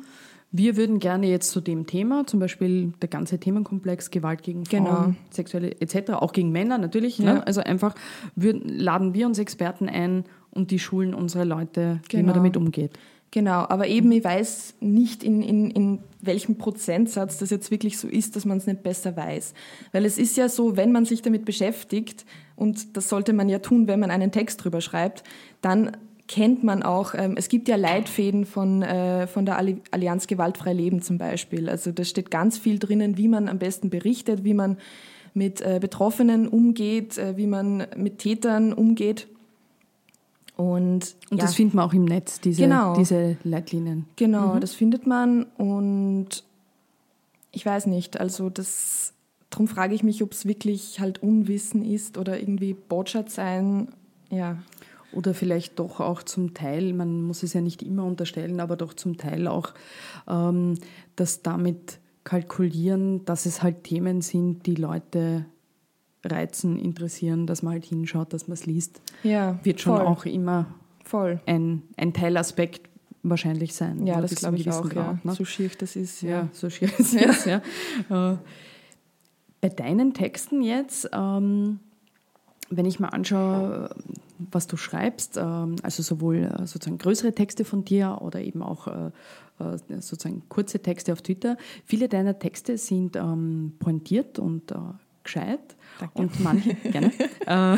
wir würden gerne jetzt zu dem Thema, zum Beispiel der ganze Themenkomplex Gewalt gegen Frauen, genau. sexuelle etc., auch gegen Männer natürlich. Ne? Ja. Ne? Also einfach würden, laden wir uns Experten ein und die schulen unsere Leute, genau. wie man genau. damit umgeht. Genau, aber eben, ich weiß nicht, in, in, in welchem Prozentsatz das jetzt wirklich so ist, dass man es nicht besser weiß. Weil es ist ja so, wenn man sich damit beschäftigt, und das sollte man ja tun, wenn man einen Text drüber schreibt, dann kennt man auch, ähm, es gibt ja Leitfäden von, äh, von der Allianz Gewaltfrei Leben zum Beispiel. Also da steht ganz viel drinnen, wie man am besten berichtet, wie man mit äh, Betroffenen umgeht, äh, wie man mit Tätern umgeht. Und, und ja. das findet man auch im Netz, diese, genau. diese Leitlinien. Genau, mhm. das findet man und ich weiß nicht, also das, darum frage ich mich, ob es wirklich halt Unwissen ist oder irgendwie Botschaft sein, ja. Oder vielleicht doch auch zum Teil, man muss es ja nicht immer unterstellen, aber doch zum Teil auch ähm, das damit kalkulieren, dass es halt Themen sind, die Leute reizen, interessieren, dass man halt hinschaut, dass man es liest, ja, wird schon voll. auch immer voll. Ein, ein Teilaspekt wahrscheinlich sein. Ja, das glaube ich auch. Grad, ja. ne? So schier das ist. Ja, ja so schier es ja. ist. Ja. Äh, bei deinen Texten jetzt, ähm, wenn ich mal anschaue, was du schreibst, ähm, also sowohl äh, sozusagen größere Texte von dir oder eben auch äh, äh, sozusagen kurze Texte auf Twitter, viele deiner Texte sind ähm, pointiert und äh, gescheit Danke. und manche, <laughs> gerne, äh,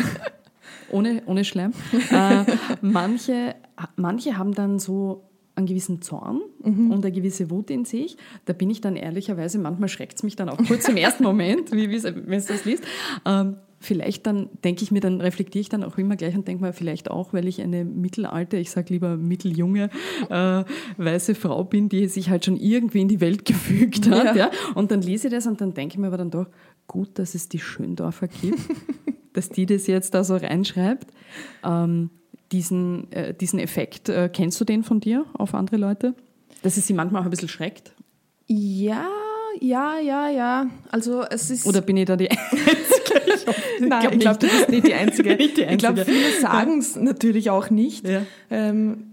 ohne, ohne Schleim, äh, manche, manche haben dann so einen gewissen Zorn mhm. und eine gewisse Wut in sich. Da bin ich dann ehrlicherweise, manchmal schreckt es mich dann auch kurz im ersten Moment, wie, wenn du das liest. Ähm, vielleicht dann denke ich mir, dann reflektiere ich dann auch immer gleich und denke mir vielleicht auch, weil ich eine mittelalte, ich sage lieber mitteljunge, äh, weiße Frau bin, die sich halt schon irgendwie in die Welt gefügt hat. Ja. ja. Und dann lese ich das und dann denke ich mir aber dann doch, gut, dass es die Schöndorfer gibt, <laughs> dass die das jetzt da so reinschreibt. Ähm, diesen, äh, diesen Effekt, äh, kennst du den von dir auf andere Leute? Dass es sie manchmal auch ein bisschen schreckt? Ja, ja, ja, ja. Also es ist. Oder bin ich da die <laughs> Einzige? Nein, ich glaube, glaub, du bist nicht die <laughs> Einzige. nicht die Einzige. Ich glaube, viele sagen es natürlich auch nicht. Ja. Ähm,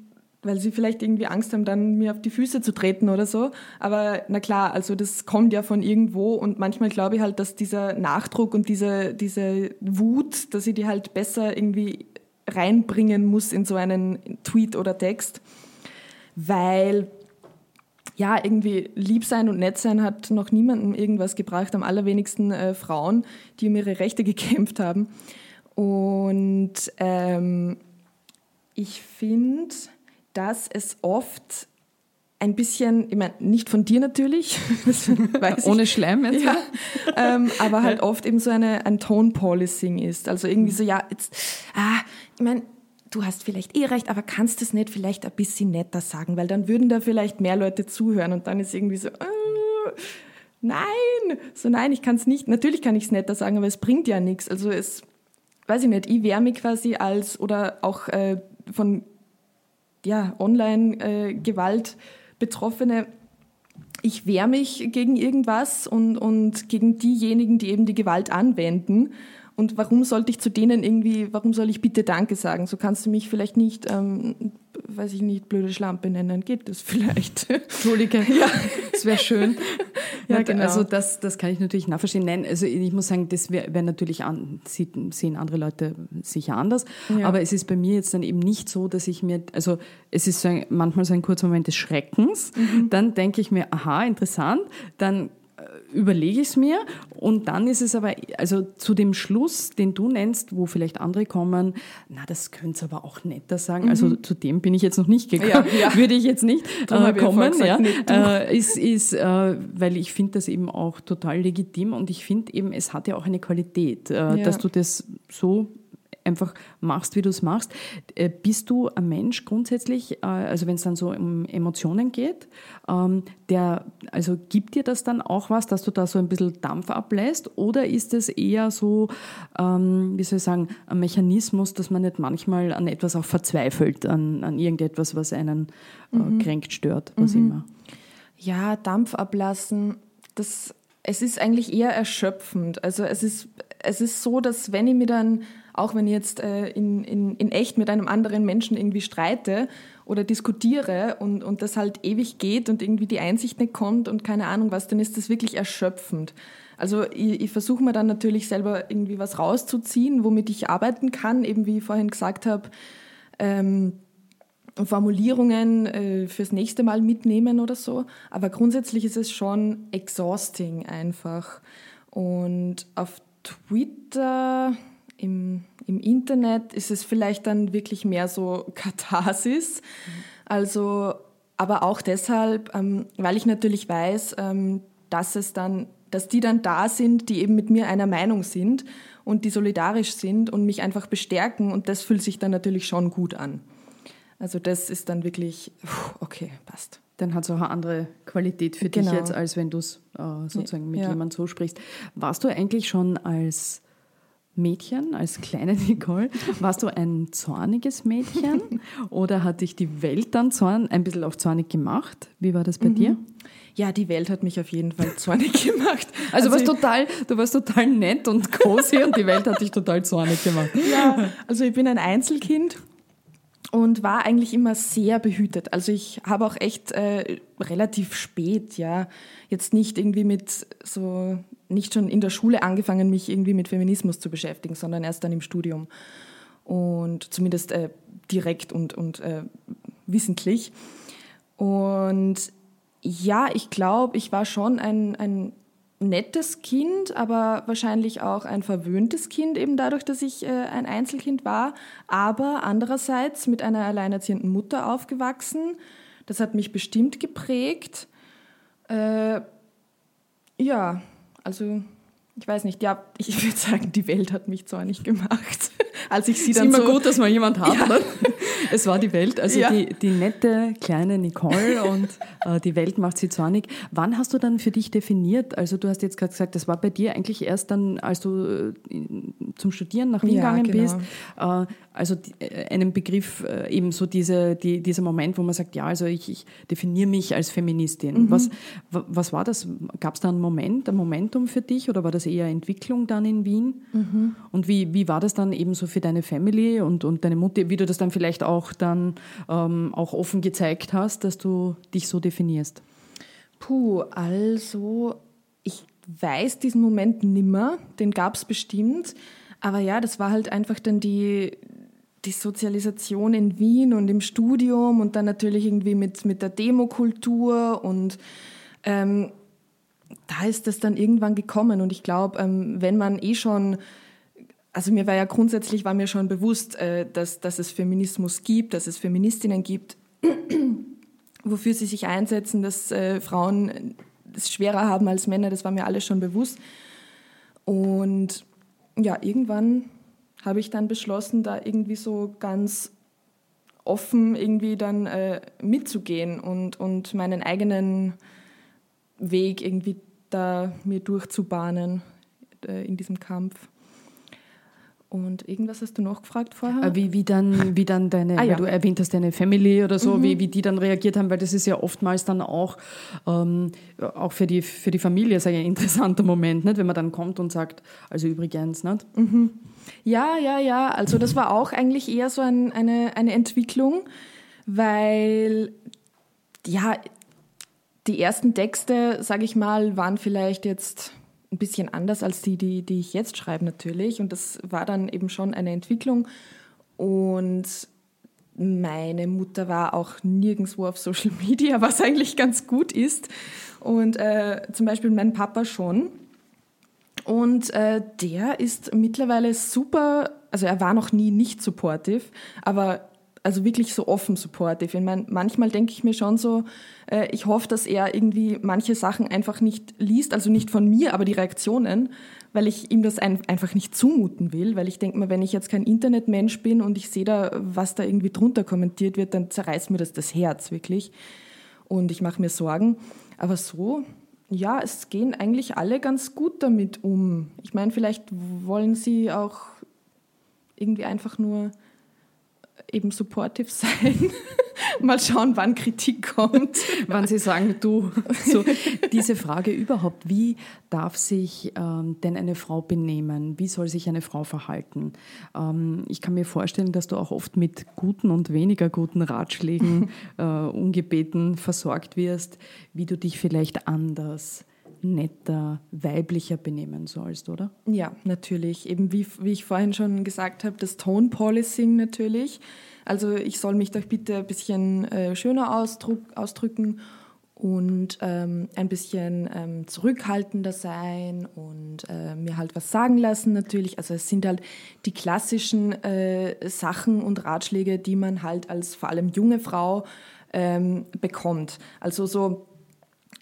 weil sie vielleicht irgendwie Angst haben, dann mir auf die Füße zu treten oder so. Aber na klar, also das kommt ja von irgendwo und manchmal glaube ich halt, dass dieser Nachdruck und diese, diese Wut, dass ich die halt besser irgendwie reinbringen muss in so einen Tweet oder Text, weil ja, irgendwie lieb sein und nett sein hat noch niemandem irgendwas gebracht, am allerwenigsten äh, Frauen, die um ihre Rechte <laughs> gekämpft haben. Und ähm, ich finde, dass es oft ein bisschen, ich meine, nicht von dir natürlich, <laughs> ohne Schleim jetzt, ja, ähm, aber halt oft eben so eine, ein Tone-Policing ist. Also irgendwie so, ja, jetzt, ah, ich meine, du hast vielleicht eh recht, aber kannst du es nicht vielleicht ein bisschen netter sagen, weil dann würden da vielleicht mehr Leute zuhören und dann ist irgendwie so, äh, nein, so nein, ich kann es nicht. Natürlich kann ich es netter sagen, aber es bringt ja nichts. Also es, weiß ich nicht, ich wehre mich quasi als, oder auch äh, von ja, Online-Gewalt äh, Betroffene, ich wehre mich gegen irgendwas und, und gegen diejenigen, die eben die Gewalt anwenden. Und warum sollte ich zu denen irgendwie, warum soll ich bitte Danke sagen? So kannst du mich vielleicht nicht ähm, weiß ich nicht, blöde Schlampe nennen. Geht das vielleicht? <laughs> Entschuldige, <laughs> ja, das wäre schön. <laughs> ja, genau. Also das, das kann ich natürlich nachvollziehen. Nein, also ich muss sagen, das wäre wär natürlich, an, sehen andere Leute sicher anders. Ja. Aber es ist bei mir jetzt dann eben nicht so, dass ich mir, also es ist so ein, manchmal so ein kurzer Moment des Schreckens. Mhm. Dann denke ich mir, aha, interessant. Dann überlege ich es mir und dann ist es aber, also zu dem Schluss, den du nennst, wo vielleicht andere kommen, na, das könnte es aber auch netter sagen. Also mhm. Also zu dem bin ich jetzt noch nicht gekommen, ja, ja. <laughs> würde ich jetzt nicht äh, kommen. Ja. Nicht äh, ist, ist, äh, weil ich finde das eben auch total legitim und ich finde eben, es hat ja auch eine Qualität, äh, dass du das so einfach machst, wie du es machst. Äh, bist du ein Mensch grundsätzlich, äh, also wenn es dann so um Emotionen geht, ähm, der, also gibt dir das dann auch was, dass du da so ein bisschen Dampf ablässt? Oder ist es eher so, ähm, wie soll ich sagen, ein Mechanismus, dass man nicht manchmal an etwas auch verzweifelt, an, an irgendetwas, was einen äh, mhm. kränkt, stört, was mhm. immer? Ja, Dampf ablassen, das, es ist eigentlich eher erschöpfend. Also es ist, es ist so, dass wenn ich mir dann auch wenn ich jetzt äh, in, in, in echt mit einem anderen Menschen irgendwie streite oder diskutiere und, und das halt ewig geht und irgendwie die Einsicht nicht kommt und keine Ahnung was, dann ist das wirklich erschöpfend. Also ich, ich versuche mir dann natürlich selber irgendwie was rauszuziehen, womit ich arbeiten kann, eben wie ich vorhin gesagt habe, ähm, Formulierungen äh, fürs nächste Mal mitnehmen oder so. Aber grundsätzlich ist es schon exhausting einfach. Und auf Twitter im, im Internet ist es vielleicht dann wirklich mehr so Katharsis. Mhm. Also, aber auch deshalb, ähm, weil ich natürlich weiß, ähm, dass es dann, dass die dann da sind, die eben mit mir einer Meinung sind und die solidarisch sind und mich einfach bestärken und das fühlt sich dann natürlich schon gut an. Also das ist dann wirklich, okay, passt. Dann hat es auch eine andere Qualität für genau. dich jetzt, als wenn du es äh, sozusagen mit ja. jemandem so sprichst. Warst du eigentlich schon als Mädchen, als kleine <laughs> Nicole, warst du ein zorniges Mädchen <laughs> oder hat dich die Welt dann zorn, ein bisschen auch zornig gemacht? Wie war das bei mhm. dir? Ja, die Welt hat mich auf jeden Fall zornig <laughs> gemacht. Also, also du, warst total, du warst total nett und cozy und die Welt hat dich total zornig gemacht. Ja, also ich bin ein Einzelkind und war eigentlich immer sehr behütet. Also ich habe auch echt äh, relativ spät, ja, jetzt nicht irgendwie mit so nicht schon in der Schule angefangen, mich irgendwie mit Feminismus zu beschäftigen, sondern erst dann im Studium. Und zumindest äh, direkt und, und äh, wissentlich. Und ja, ich glaube, ich war schon ein, ein nettes Kind, aber wahrscheinlich auch ein verwöhntes Kind, eben dadurch, dass ich äh, ein Einzelkind war, aber andererseits mit einer alleinerziehenden Mutter aufgewachsen. Das hat mich bestimmt geprägt. Äh, ja, also ich weiß nicht, ja, ich <laughs> würde sagen, die Welt hat mich zornig gemacht. <laughs> Als ich sie dann ist immer so gut, dass man jemand hat. <laughs> Ja. Es war die Welt, also ja. die, die nette kleine Nicole und äh, die Welt macht sie zornig. Wann hast du dann für dich definiert? Also du hast jetzt gerade gesagt, das war bei dir eigentlich erst dann, als du äh, zum Studieren nach Wien ja, gegangen genau. bist. Äh, also äh, einen Begriff, äh, eben so diese, die, dieser Moment, wo man sagt, ja, also ich, ich definiere mich als Feministin. Mhm. Was, was war das? Gab es da einen Moment, ein Momentum für dich oder war das eher Entwicklung dann in Wien? Mhm. Und wie, wie war das dann eben so für deine Family und, und deine Mutter, wie du das dann vielleicht auch dann ähm, auch offen gezeigt hast, dass du dich so definierst? Puh, also ich weiß diesen Moment nimmer, den gab es bestimmt. Aber ja, das war halt einfach dann die, die Sozialisation in Wien und im Studium und dann natürlich irgendwie mit, mit der Demokultur und ähm, da ist das dann irgendwann gekommen und ich glaube, ähm, wenn man eh schon, also mir war ja grundsätzlich, war mir schon bewusst, äh, dass, dass es Feminismus gibt, dass es Feministinnen gibt, <clears throat> wofür sie sich einsetzen, dass äh, Frauen es schwerer haben als Männer, das war mir alles schon bewusst. Und ja, irgendwann habe ich dann beschlossen, da irgendwie so ganz offen irgendwie dann äh, mitzugehen und, und meinen eigenen Weg irgendwie da mir durchzubahnen äh, in diesem Kampf. Und irgendwas hast du noch gefragt vorher? Äh, wie, wie, dann, wie dann deine, ah, ja. du erwähnt hast, deine Family oder so, mhm. wie, wie die dann reagiert haben, weil das ist ja oftmals dann auch, ähm, auch für die, für die Familie ich, ein interessanter Moment, nicht? wenn man dann kommt und sagt, also übrigens. Nicht? Mhm. Ja, ja, ja, also das war auch eigentlich eher so ein, eine, eine Entwicklung, weil ja, die ersten Texte, sage ich mal, waren vielleicht jetzt ein bisschen anders als die, die, die ich jetzt schreibe natürlich. Und das war dann eben schon eine Entwicklung. Und meine Mutter war auch nirgendwo auf Social <laughs> Media, was eigentlich ganz gut ist. Und äh, zum Beispiel mein Papa schon. Und äh, der ist mittlerweile super, also er war noch nie nicht supportive, aber also wirklich so offen supportive. Ich meine, manchmal denke ich mir schon so, äh, ich hoffe, dass er irgendwie manche Sachen einfach nicht liest, also nicht von mir, aber die Reaktionen, weil ich ihm das ein, einfach nicht zumuten will, weil ich denke mir, wenn ich jetzt kein Internetmensch bin und ich sehe da, was da irgendwie drunter kommentiert wird, dann zerreißt mir das das Herz wirklich und ich mache mir Sorgen. Aber so, ja, es gehen eigentlich alle ganz gut damit um. Ich meine, vielleicht wollen sie auch irgendwie einfach nur eben supportive sein. <laughs> Mal schauen, wann Kritik kommt. wann Sie sagen, du. <laughs> So, diese Frage überhaupt, wie darf sich ähm, denn eine Frau benehmen? Wie soll sich eine Frau verhalten? Ähm, ich kann mir vorstellen, dass du auch oft mit guten und weniger guten Ratschlägen <laughs> äh, ungebeten versorgt wirst, wie du dich vielleicht anders netter, weiblicher benehmen sollst, oder? Ja, natürlich. Eben wie, wie ich vorhin schon gesagt habe, das Tone Policing natürlich. Also ich soll mich doch bitte ein bisschen äh, schöner ausdruck, ausdrücken und ähm, ein bisschen ähm, zurückhaltender sein und äh, mir halt was sagen lassen natürlich. Also es sind halt die klassischen äh, Sachen und Ratschläge, die man halt als vor allem junge Frau ähm, bekommt. Also so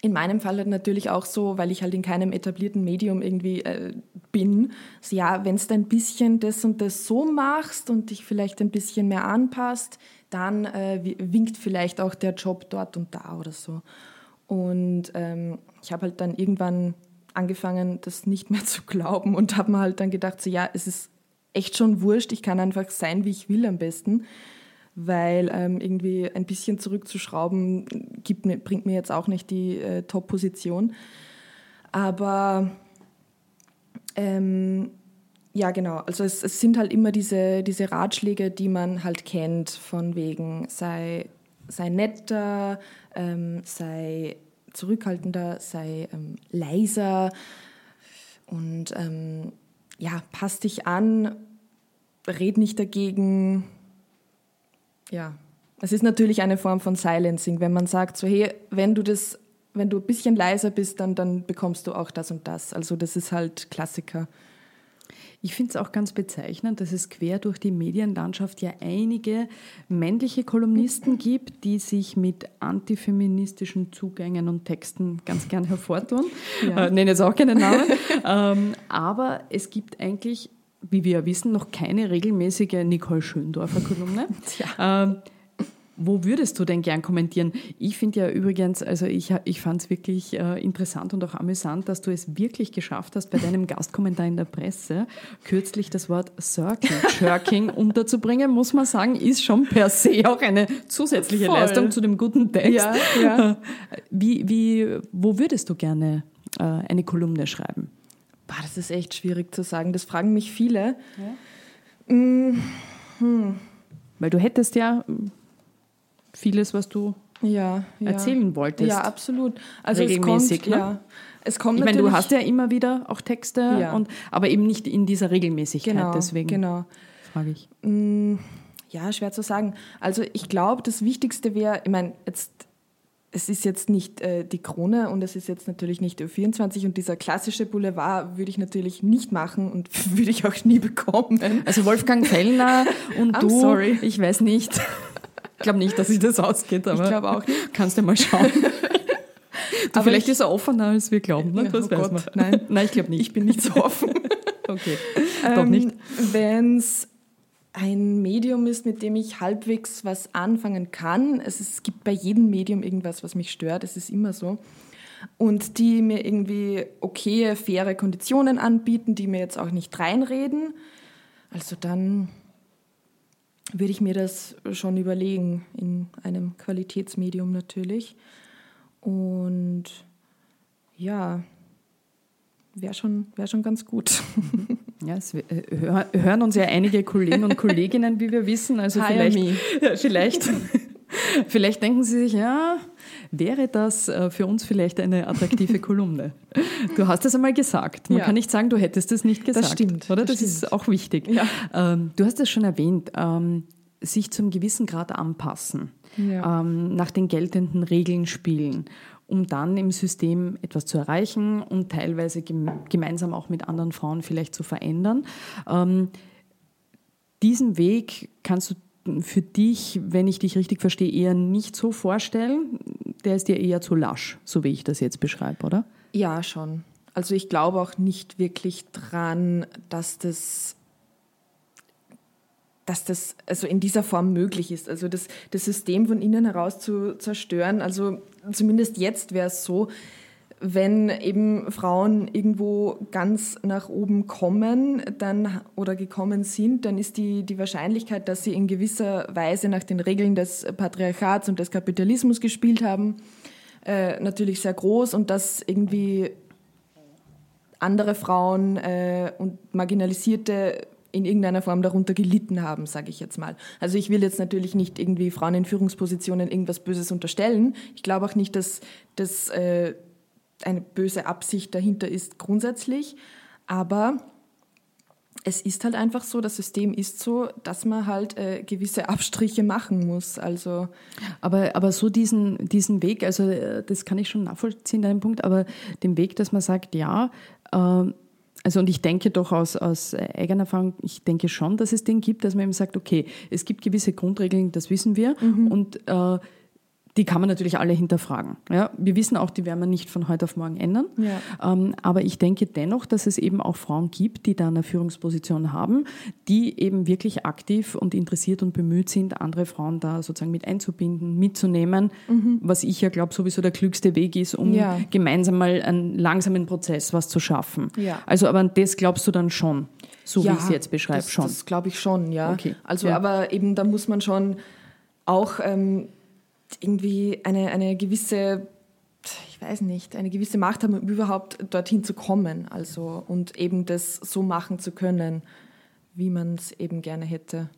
in meinem Fall natürlich auch so, weil ich halt in keinem etablierten Medium irgendwie äh, bin. So, ja, wenn du ein bisschen das und das so machst und dich vielleicht ein bisschen mehr anpasst, dann äh, winkt vielleicht auch der Job dort und da oder so. Und ähm, ich habe halt dann irgendwann angefangen, das nicht mehr <laughs> zu glauben und habe mir halt dann gedacht, so ja, es ist echt schon wurscht, ich kann einfach sein, wie ich will am besten weil ähm, irgendwie ein bisschen zurückzuschrauben gibt, bringt mir jetzt auch nicht die äh, Top-Position. Aber ähm, ja, genau. Also es, es, sind halt immer diese, diese Ratschläge, die man halt kennt, von wegen sei, sei netter, ähm, sei zurückhaltender, sei ähm, leiser und ähm, ja, pass dich an, red nicht dagegen, ja, es ist natürlich eine Form von Silencing, wenn man sagt, so hey, wenn du das, wenn du ein bisschen leiser bist, dann, dann bekommst du auch das und das. Also das ist halt Klassiker. Ich finde es auch ganz bezeichnend, dass es quer durch die Medienlandschaft ja einige männliche Kolumnisten <laughs> gibt, die sich mit antifeministischen Zugängen und Texten ganz gern hervortun. Ja. Äh, nenne jetzt auch keinen Namen. ähm, aber es gibt eigentlich wie wir ja wissen, noch keine regelmäßige Nicole Schöndorfer Kolumne. <laughs> ähm, wo würdest du denn gern kommentieren? Ich finde ja übrigens, also ich, ich fand es wirklich äh, interessant und auch amüsant, dass du es wirklich geschafft hast, bei deinem <laughs> Gastkommentar in der Presse kürzlich das Wort Circle Jerking <laughs> unterzubringen, muss man sagen, ist schon per se auch eine zusätzliche Voll. Leistung zu dem guten Text. Ja, ja. Wie, wie, wo würdest du gerne äh, eine Kolumne schreiben? Boah, das ist echt schwierig zu sagen. Das fragen mich viele. Ja. Mm, hm. Weil du hättest ja vieles, was du ja, ja. erzählen wolltest. Ja, absolut. Also regelmäßig. Es kommt, ne? ja. Es kommt ich meine, du hast ja immer wieder auch Texte, ja. und, aber eben nicht in dieser Regelmäßigkeit. Genau, deswegen genau. frage ich. Mm, ja, schwer zu sagen. Also ich glaube, das Wichtigste wäre, ich meine, jetzt es ist jetzt nicht äh, die Krone und es ist jetzt natürlich nicht Ö24 und dieser klassische Boulevard würde ich natürlich nicht machen und <laughs> würde ich auch nie bekommen. Also Wolfgang Fellner <laughs> und du, sorry. ich weiß nicht. Ich glaube nicht, dass sich das ausgeht, aber ich glaube auch nicht. kannst du mal schauen. <laughs> Du, aber vielleicht ich, ist er offener, als wir glauben. Ne? Das oh weiß Gott, man. Nein, Nein ich glaube nicht. Ich bin nicht so offen. okay, ähm, doch nicht. Wenn es ein Medium ist, mit dem ich halbwegs was anfangen kann. Es, es gibt bei jedem Medium irgendwas, was mich stört. Es ist immer so. Und die mir irgendwie okaye, faire Konditionen anbieten, die mir jetzt auch nicht reinreden. Also dann würde ich mir das schon überlegen, in einem Qualitätsmedium natürlich. Und ja, wäre schon, wär schon ganz gut. <laughs> Ja, es äh, hören uns ja einige Kollegen und Kolleginnen, wie wir wissen. Also vielleicht, vielleicht <laughs> Vielleicht denken Sie sich, ja, wäre das äh, für uns vielleicht eine attraktive Kolumne? Du hast es einmal gesagt. Man ja. kann nicht sagen, du hättest es nicht gesagt. Das stimmt. Oder? Das, das stimmt. ist auch wichtig. Ja. Ähm, du hast es schon erwähnt, ähm, sich zum gewissen Grad anpassen, ja. ähm, nach den geltenden Regeln spielen um dann im System etwas zu erreichen und teilweise gemeinsam auch mit anderen Frauen vielleicht zu verändern. Ähm, diesen Weg kannst du für dich, wenn ich dich richtig verstehe, eher nicht so vorstellen. Der ist dir eher zu lasch, so wie ich das jetzt beschreibe, oder? Ja, schon. Also ich glaube auch nicht wirklich dran, dass das dass das also in dieser Form möglich ist. Also das, das System von innen heraus zu zerstören. Also zumindest jetzt wäre es so, wenn eben Frauen irgendwo ganz nach oben kommen dann, oder gekommen sind, dann ist die, die Wahrscheinlichkeit, dass sie in gewisser Weise nach den Regeln des Patriarchats und des Kapitalismus gespielt haben, äh, natürlich sehr groß und dass irgendwie andere Frauen äh, und marginalisierte in irgendeiner Form darunter gelitten haben, sage ich jetzt mal. Also ich will jetzt natürlich nicht irgendwie Frauen in Führungspositionen irgendwas Böses unterstellen. Ich glaube auch nicht, dass das äh, eine böse Absicht dahinter ist grundsätzlich, aber es ist halt einfach so, das System ist so, dass man halt äh, gewisse Abstriche machen muss. Also aber, aber so diesen, diesen Weg, also äh, das kann ich schon nachvollziehen, deinen Punkt, aber den Weg, dass man sagt, ja, äh, also und ich denke doch aus, aus eigener Erfahrung, ich denke schon, dass es den gibt, dass man eben sagt, okay, es gibt gewisse Grundregeln, das wissen wir mhm. und äh, die kann man natürlich alle hinterfragen. Ja, wir wissen auch, die werden wir nicht von heute auf morgen ändern. Ja. Ähm, aber ich denke dennoch, dass es eben auch Frauen gibt, die da eine Führungsposition haben, die eben wirklich aktiv und interessiert und bemüht sind, andere Frauen da sozusagen mit einzubinden, mitzunehmen, mhm. was ich ja glaube, sowieso der klügste Weg ist, um ja. gemeinsam mal einen langsamen Prozess was zu schaffen. Ja. Also, aber an das glaubst du dann schon, so wie ich es jetzt beschreibe, schon. Das glaube ich schon, ja. Okay. Also, aber eben da muss man schon auch ähm, irgendwie eine, eine gewisse, ich weiß nicht, eine gewisse Macht haben, um überhaupt dorthin zu kommen. Also und eben das so machen zu können, wie man es eben gerne hätte.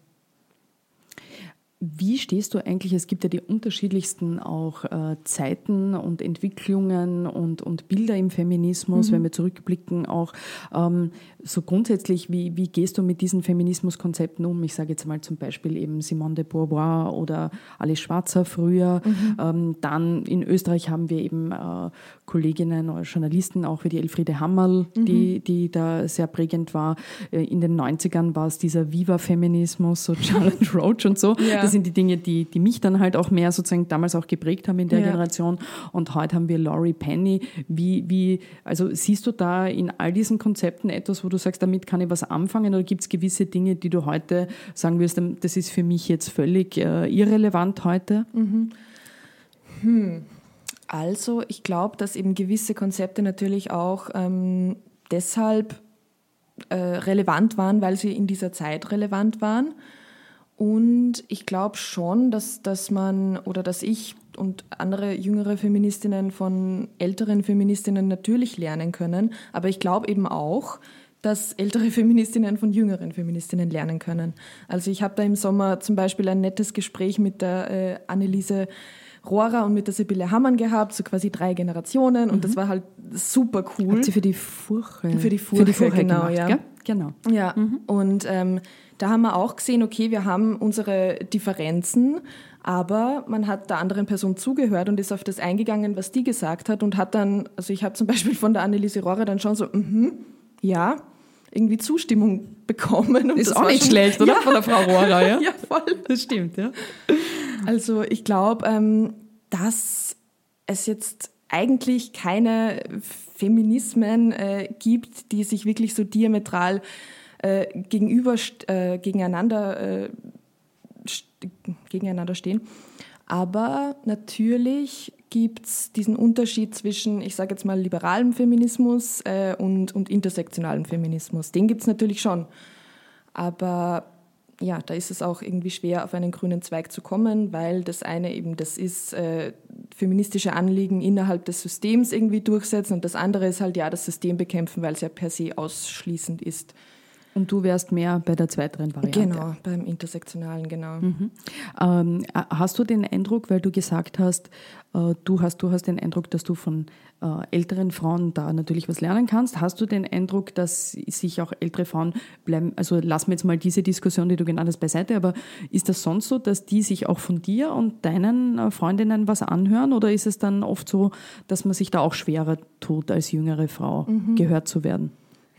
Wie stehst du eigentlich, es gibt ja die unterschiedlichsten auch äh, Zeiten und Entwicklungen und, und Bilder im Feminismus, mhm. wenn wir zurückblicken, auch ähm, so grundsätzlich, wie, wie gehst du mit diesen Feminismuskonzepten um? Ich sage jetzt mal zum Beispiel eben Simone de Beauvoir oder Alice Schwarzer früher. Mhm. Ähm, dann in Österreich haben wir eben äh, Kolleginnen oder Journalisten, auch wie die Elfriede Hammerl, mhm. die, die da sehr prägend war. Äh, in den 90ern war es dieser Viva-Feminismus, so <laughs> Charlotte Roach und so. Ja. Das sind die Dinge, die, die mich dann halt auch mehr sozusagen damals auch geprägt haben in der ja. Generation. Und heute haben wir Laurie Penny. Wie, wie, also siehst du da in all diesen Konzepten etwas, wo du sagst, damit kann ich was anfangen? Oder gibt es gewisse Dinge, die du heute sagen wirst, das ist für mich jetzt völlig äh, irrelevant heute? Mhm. Hm. Also, ich glaube, dass eben gewisse Konzepte natürlich auch ähm, deshalb äh, relevant waren, weil sie in dieser Zeit relevant waren. Und ich glaube schon, dass, dass man oder dass ich und andere jüngere Feministinnen von älteren Feministinnen natürlich lernen können. Aber ich glaube eben auch, dass ältere <laughs> Feministinnen von jüngeren Feministinnen lernen können. Also ich habe da im Sommer zum Beispiel ein nettes Gespräch mit der äh, Anneliese Rohrer und mit der Sibylle Hammann gehabt, so quasi drei Generationen. Und mhm. das war halt super cool. Hat sie für die Furche? Für die Furche, für die Furche genau, gemacht, ja. Gell? Genau. Ja, mhm. und ähm, da haben wir auch gesehen, okay, wir haben unsere Differenzen, aber man hat der anderen Person zugehört und ist auf das eingegangen, was die gesagt hat und hat dann, also ich habe zum Beispiel von der Anneliese Rohrer dann schon so, mhm, ja, irgendwie Zustimmung <laughs> bekommen. Und ist auch nicht schon, schlecht, oder? Ja. Von der Frau Rohrer, ja? <laughs> ja, voll. Das stimmt, ja. Also ich glaube, ähm, dass es jetzt eigentlich keine Feminismen äh, gibt, die sich wirklich so diametral äh, gegenüber, äh, gegeneinander, äh, gegeneinander stehen. Aber natürlich gibt es diesen Unterschied zwischen, ich sage jetzt mal, liberalem Feminismus äh, und, und intersektionalem Feminismus. Den gibt es natürlich schon. Aber ja, da ist es auch irgendwie schwer, auf einen grünen Zweig zu kommen, weil das eine eben, das ist äh, feministische Anliegen innerhalb des Systems irgendwie durchsetzen und das andere ist halt ja das System bekämpfen, weil es ja per se ausschließend ist. Und du wärst mehr bei der zweiteren Variante. Genau, beim intersektionalen, genau. Mhm. Ähm, hast du den Eindruck, weil du gesagt hast, äh, du hast, du hast den Eindruck, dass du von äh, älteren Frauen da natürlich was lernen kannst. Hast du den Eindruck, dass sich auch ältere Frauen bleiben, also lass mir jetzt mal diese Diskussion, die du genannt hast, beiseite, aber ist das sonst so, dass die sich auch von dir und deinen äh, Freundinnen was anhören oder ist es dann oft so, dass man sich da auch schwerer tut, als jüngere Frau mhm. gehört zu werden?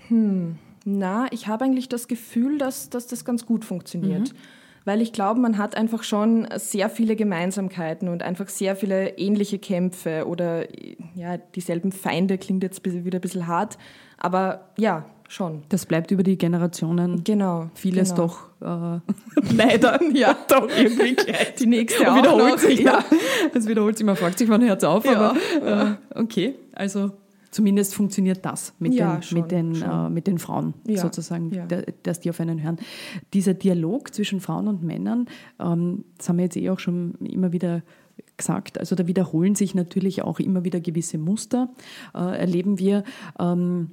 Hm. Na, ich habe eigentlich das Gefühl, dass, dass das ganz gut funktioniert. Mhm. Weil ich glaube, man hat einfach schon sehr viele Gemeinsamkeiten und einfach sehr viele ähnliche Kämpfe oder ja, dieselben Feinde klingt jetzt wieder ein bisschen hart, aber ja, schon. Das bleibt über die Generationen. Genau. Vieles genau. doch äh, <laughs> leider <laughs> ja <laughs> doch irgendwie die nächste auch wiederholt noch. sich. Ja. Es wiederholt sich, man fragt sich, wann hört es auf, ja. aber äh, okay, also zumindest funktioniert das mit, ja, den, schon, mit, den, äh, mit den Frauen ja, sozusagen, ja. dass die auf einen hören. Dieser Dialog zwischen Frauen und Männern, ähm, das haben wir jetzt eh auch schon immer wieder gesagt, also da wiederholen sich natürlich auch immer wieder gewisse Muster, äh, erleben wir. Ähm,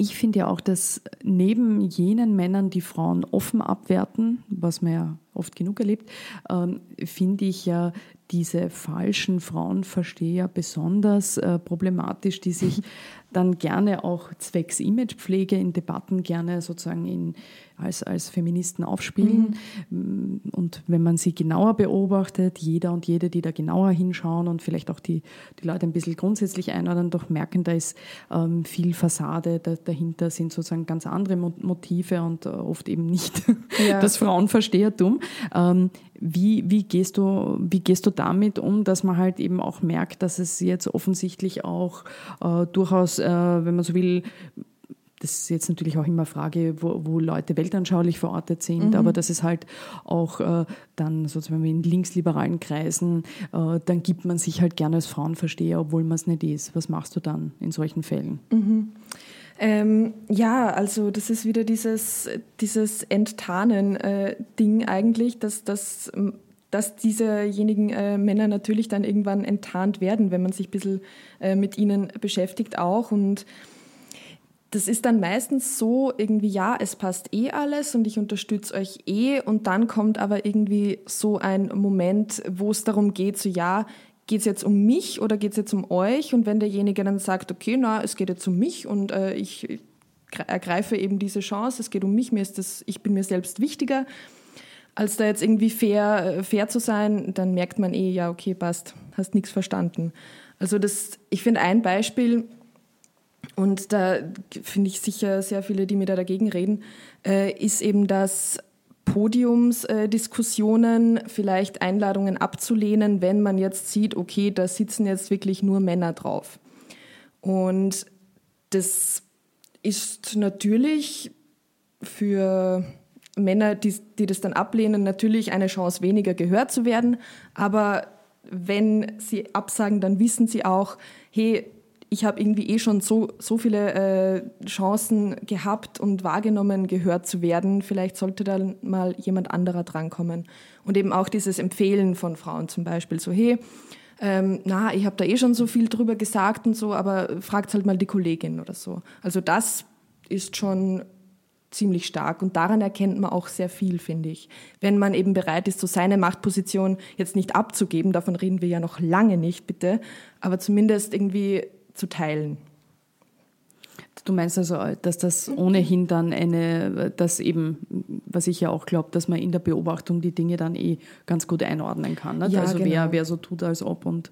ich finde ja auch, dass neben jenen Männern, die Frauen offen abwerten, was man ja oft genug erlebt, ähm, finde ich ja diese falschen Frauenversteher besonders äh, problematisch, die sich <laughs> dann gerne auch zwecks Imagepflege in Debatten gerne sozusagen in, als, als Feministen aufspielen. Mhm. Und wenn man sie genauer beobachtet, jeder und jede, die da genauer hinschauen und vielleicht auch die, die Leute ein bisschen grundsätzlich einordnen, doch merken, da ist ähm, viel Fassade, da, dahinter sind sozusagen ganz andere Motive und äh, oft eben nicht <laughs> ja. das Frauenverstehertum. Ähm, wie, wie, gehst du, wie gehst du damit um, dass man halt eben auch merkt, dass es jetzt offensichtlich auch äh, durchaus, äh, wenn man so will, das ist jetzt natürlich auch immer eine Frage, wo, wo Leute weltanschaulich verortet sind, mhm. aber dass es halt auch äh, dann sozusagen in linksliberalen Kreisen, äh, dann gibt man sich halt gerne als Frauenversteher, obwohl man es nicht ist. Was machst du dann in solchen Fällen? Mhm. Ähm, ja, also das ist wieder dieses, dieses Enttarnen-Ding äh, eigentlich, dass, dass, dass diesejenigen äh, Männer natürlich dann irgendwann enttarnt werden, wenn man sich ein bisschen äh, mit ihnen beschäftigt auch. Und das ist dann meistens so irgendwie, ja, es passt eh alles und ich unterstütze euch eh. Und dann kommt aber irgendwie so ein Moment, wo es darum geht, so ja, geht es jetzt um mich oder geht es jetzt um euch? Und wenn derjenige dann sagt, okay, na, es geht jetzt um mich und äh, ich ergreife eben diese Chance, es geht um mich, mir ist das, ich bin mir selbst wichtiger, als da jetzt irgendwie fair, äh, fair zu sein, dann merkt man eh, ja, okay, passt, hast nichts verstanden. Also das, ich finde ein Beispiel, und da finde ich sicher sehr viele, die mir da dagegen reden, äh, ist eben, dass Podiumsdiskussionen, vielleicht Einladungen abzulehnen, wenn man jetzt sieht, okay, da sitzen jetzt wirklich nur Männer drauf. Und das ist natürlich für Männer, die, die das dann ablehnen, natürlich eine Chance weniger gehört zu werden. Aber wenn sie absagen, dann wissen sie auch, hey, ich habe irgendwie eh schon so, so viele äh, Chancen gehabt und wahrgenommen, gehört zu werden. Vielleicht sollte da mal jemand anderer drankommen. Und eben auch dieses Empfehlen von Frauen zum Beispiel, so hey, ähm, na, ich habe da eh schon so viel drüber gesagt und so, aber fragt halt mal die Kollegin oder so. Also das ist schon ziemlich stark und daran erkennt man auch sehr viel, finde ich. Wenn man eben bereit ist, so seine Machtposition jetzt nicht abzugeben, davon reden wir ja noch lange nicht, bitte, aber zumindest irgendwie zu teilen. Du meinst also, dass das ohnehin dann eine, das eben, was ich ja auch glaube, dass man in der Beobachtung die Dinge dann eh ganz gut einordnen kann. Ja, also genau. wer, wer so tut, als ob und,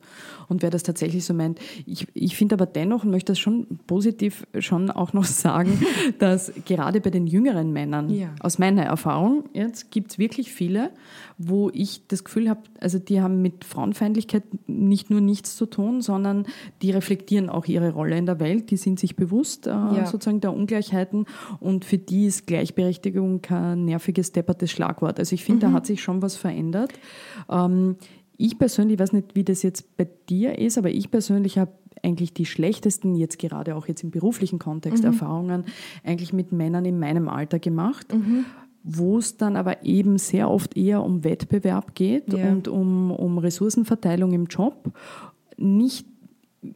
und wer das tatsächlich so meint. Ich, ich finde aber dennoch und möchte das schon positiv schon auch noch <laughs> sagen, dass gerade bei den jüngeren Männern, ja. aus meiner Erfahrung, jetzt gibt es wirklich viele, wo ich das Gefühl habe, also die haben mit Frauenfeindlichkeit nicht nur nichts zu tun, sondern die reflektieren auch ihre Rolle in der Welt, die sind sich bewusst äh, ja. sozusagen der Ungleichheiten und für die ist Gleichberechtigung kein nerviges, deppertes Schlagwort. Also ich finde, mhm. da hat sich schon was verändert. Ähm, ich persönlich weiß nicht, wie das jetzt bei dir ist, aber ich persönlich habe eigentlich die schlechtesten, jetzt gerade auch jetzt im beruflichen Kontext, mhm. Erfahrungen eigentlich mit Männern in meinem Alter gemacht. Mhm wo es dann aber eben sehr oft eher um Wettbewerb geht ja. und um, um Ressourcenverteilung im Job. Nicht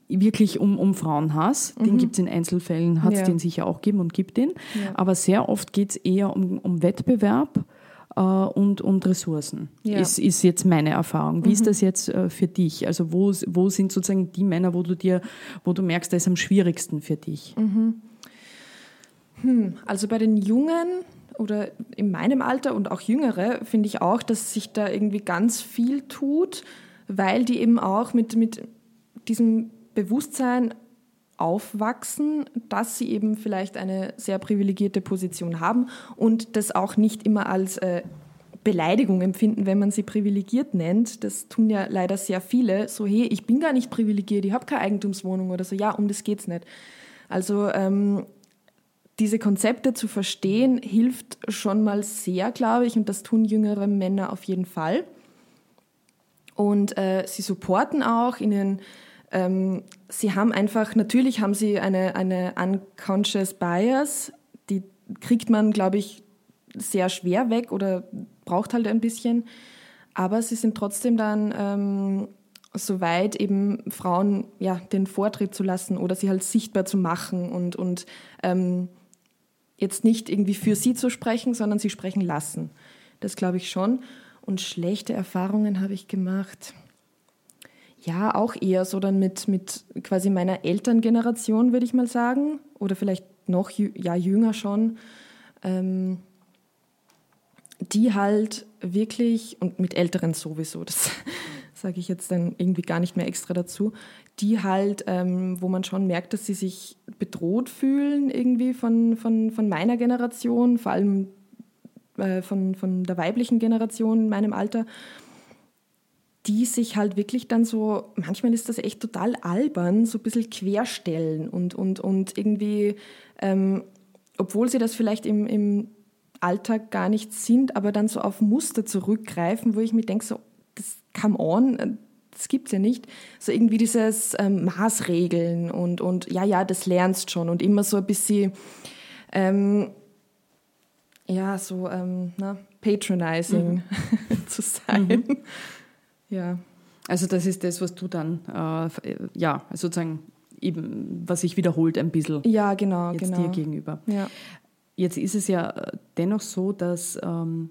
wirklich um, um Frauenhass. Den Mhm. gibt es in Einzelfällen, hat es Ja. den sicher auch gegeben und gibt den. Ja. Aber sehr oft geht es eher um, um Wettbewerb äh, und, und Ressourcen. Ja. Mhm. Ist, ist jetzt meine Erfahrung. Wie ist das jetzt äh, für dich? Also wo, wo sind sozusagen die Männer, wo du dir, wo du merkst, das ist am schwierigsten für dich? Also bei den Jungen oder in meinem Alter und auch Jüngere finde ich auch, dass sich da irgendwie ganz viel tut, weil die eben auch mit, mit diesem Bewusstsein aufwachsen, dass sie eben vielleicht eine sehr privilegierte Position haben und das auch nicht immer als äh, Beleidigung empfinden, wenn man sie privilegiert nennt. Das tun ja leider sehr viele. So, hey, ich bin gar nicht privilegiert, ich habe keine Eigentumswohnung oder so. Ja, um das geht's nicht. Also ähm, diese Konzepte zu verstehen, hilft schon mal sehr, glaube ich, und das tun jüngere Männer auf jeden Fall. Und äh, sie supporten auch ihnen. Ähm, sie haben einfach, natürlich haben sie eine, eine unconscious bias, die kriegt man, glaube ich, sehr schwer weg oder braucht halt ein bisschen. Aber sie sind trotzdem dann ähm, so weit, eben Frauen ja, den Vortritt zu lassen oder sie halt sichtbar zu machen und, und ähm, jetzt nicht irgendwie für sie zu sprechen, sondern sie sprechen lassen. Das glaube ich schon. Und schlechte Erfahrungen habe ich gemacht. Ja, auch eher so dann mit, mit quasi meiner Elterngeneration, würde ich mal sagen. Oder vielleicht noch ja, jünger schon. Ähm, die halt wirklich, und mit Älteren sowieso, das <laughs> sage ich jetzt dann irgendwie gar nicht mehr extra dazu, die halt, ähm, wo man schon merkt, dass sie sich bedroht fühlen irgendwie von, von, von meiner Generation, vor allem äh, von, von der weiblichen Generation in meinem Alter, die sich halt wirklich dann so, manchmal ist das echt total albern, so ein bisschen querstellen und, und, und irgendwie, ähm, obwohl sie das vielleicht im, im Alltag gar nicht sind, aber dann so auf Muster zurückgreifen, wo ich mir denke, so, das come on, äh, das gibt's ja nicht. So irgendwie dieses ähm, Maßregeln und, und ja, ja, das lernst schon und immer so ein bisschen, ähm, ja, so ähm, na, patronizing <laughs> zu sein. Ja. Also das ist das, was du dann, äh, ja, sozusagen eben, was sich wiederholt ein bisschen Ja, genau, jetzt genau. dir gegenüber. Ja. Jetzt ist es ja äh, dennoch so, dass ähm,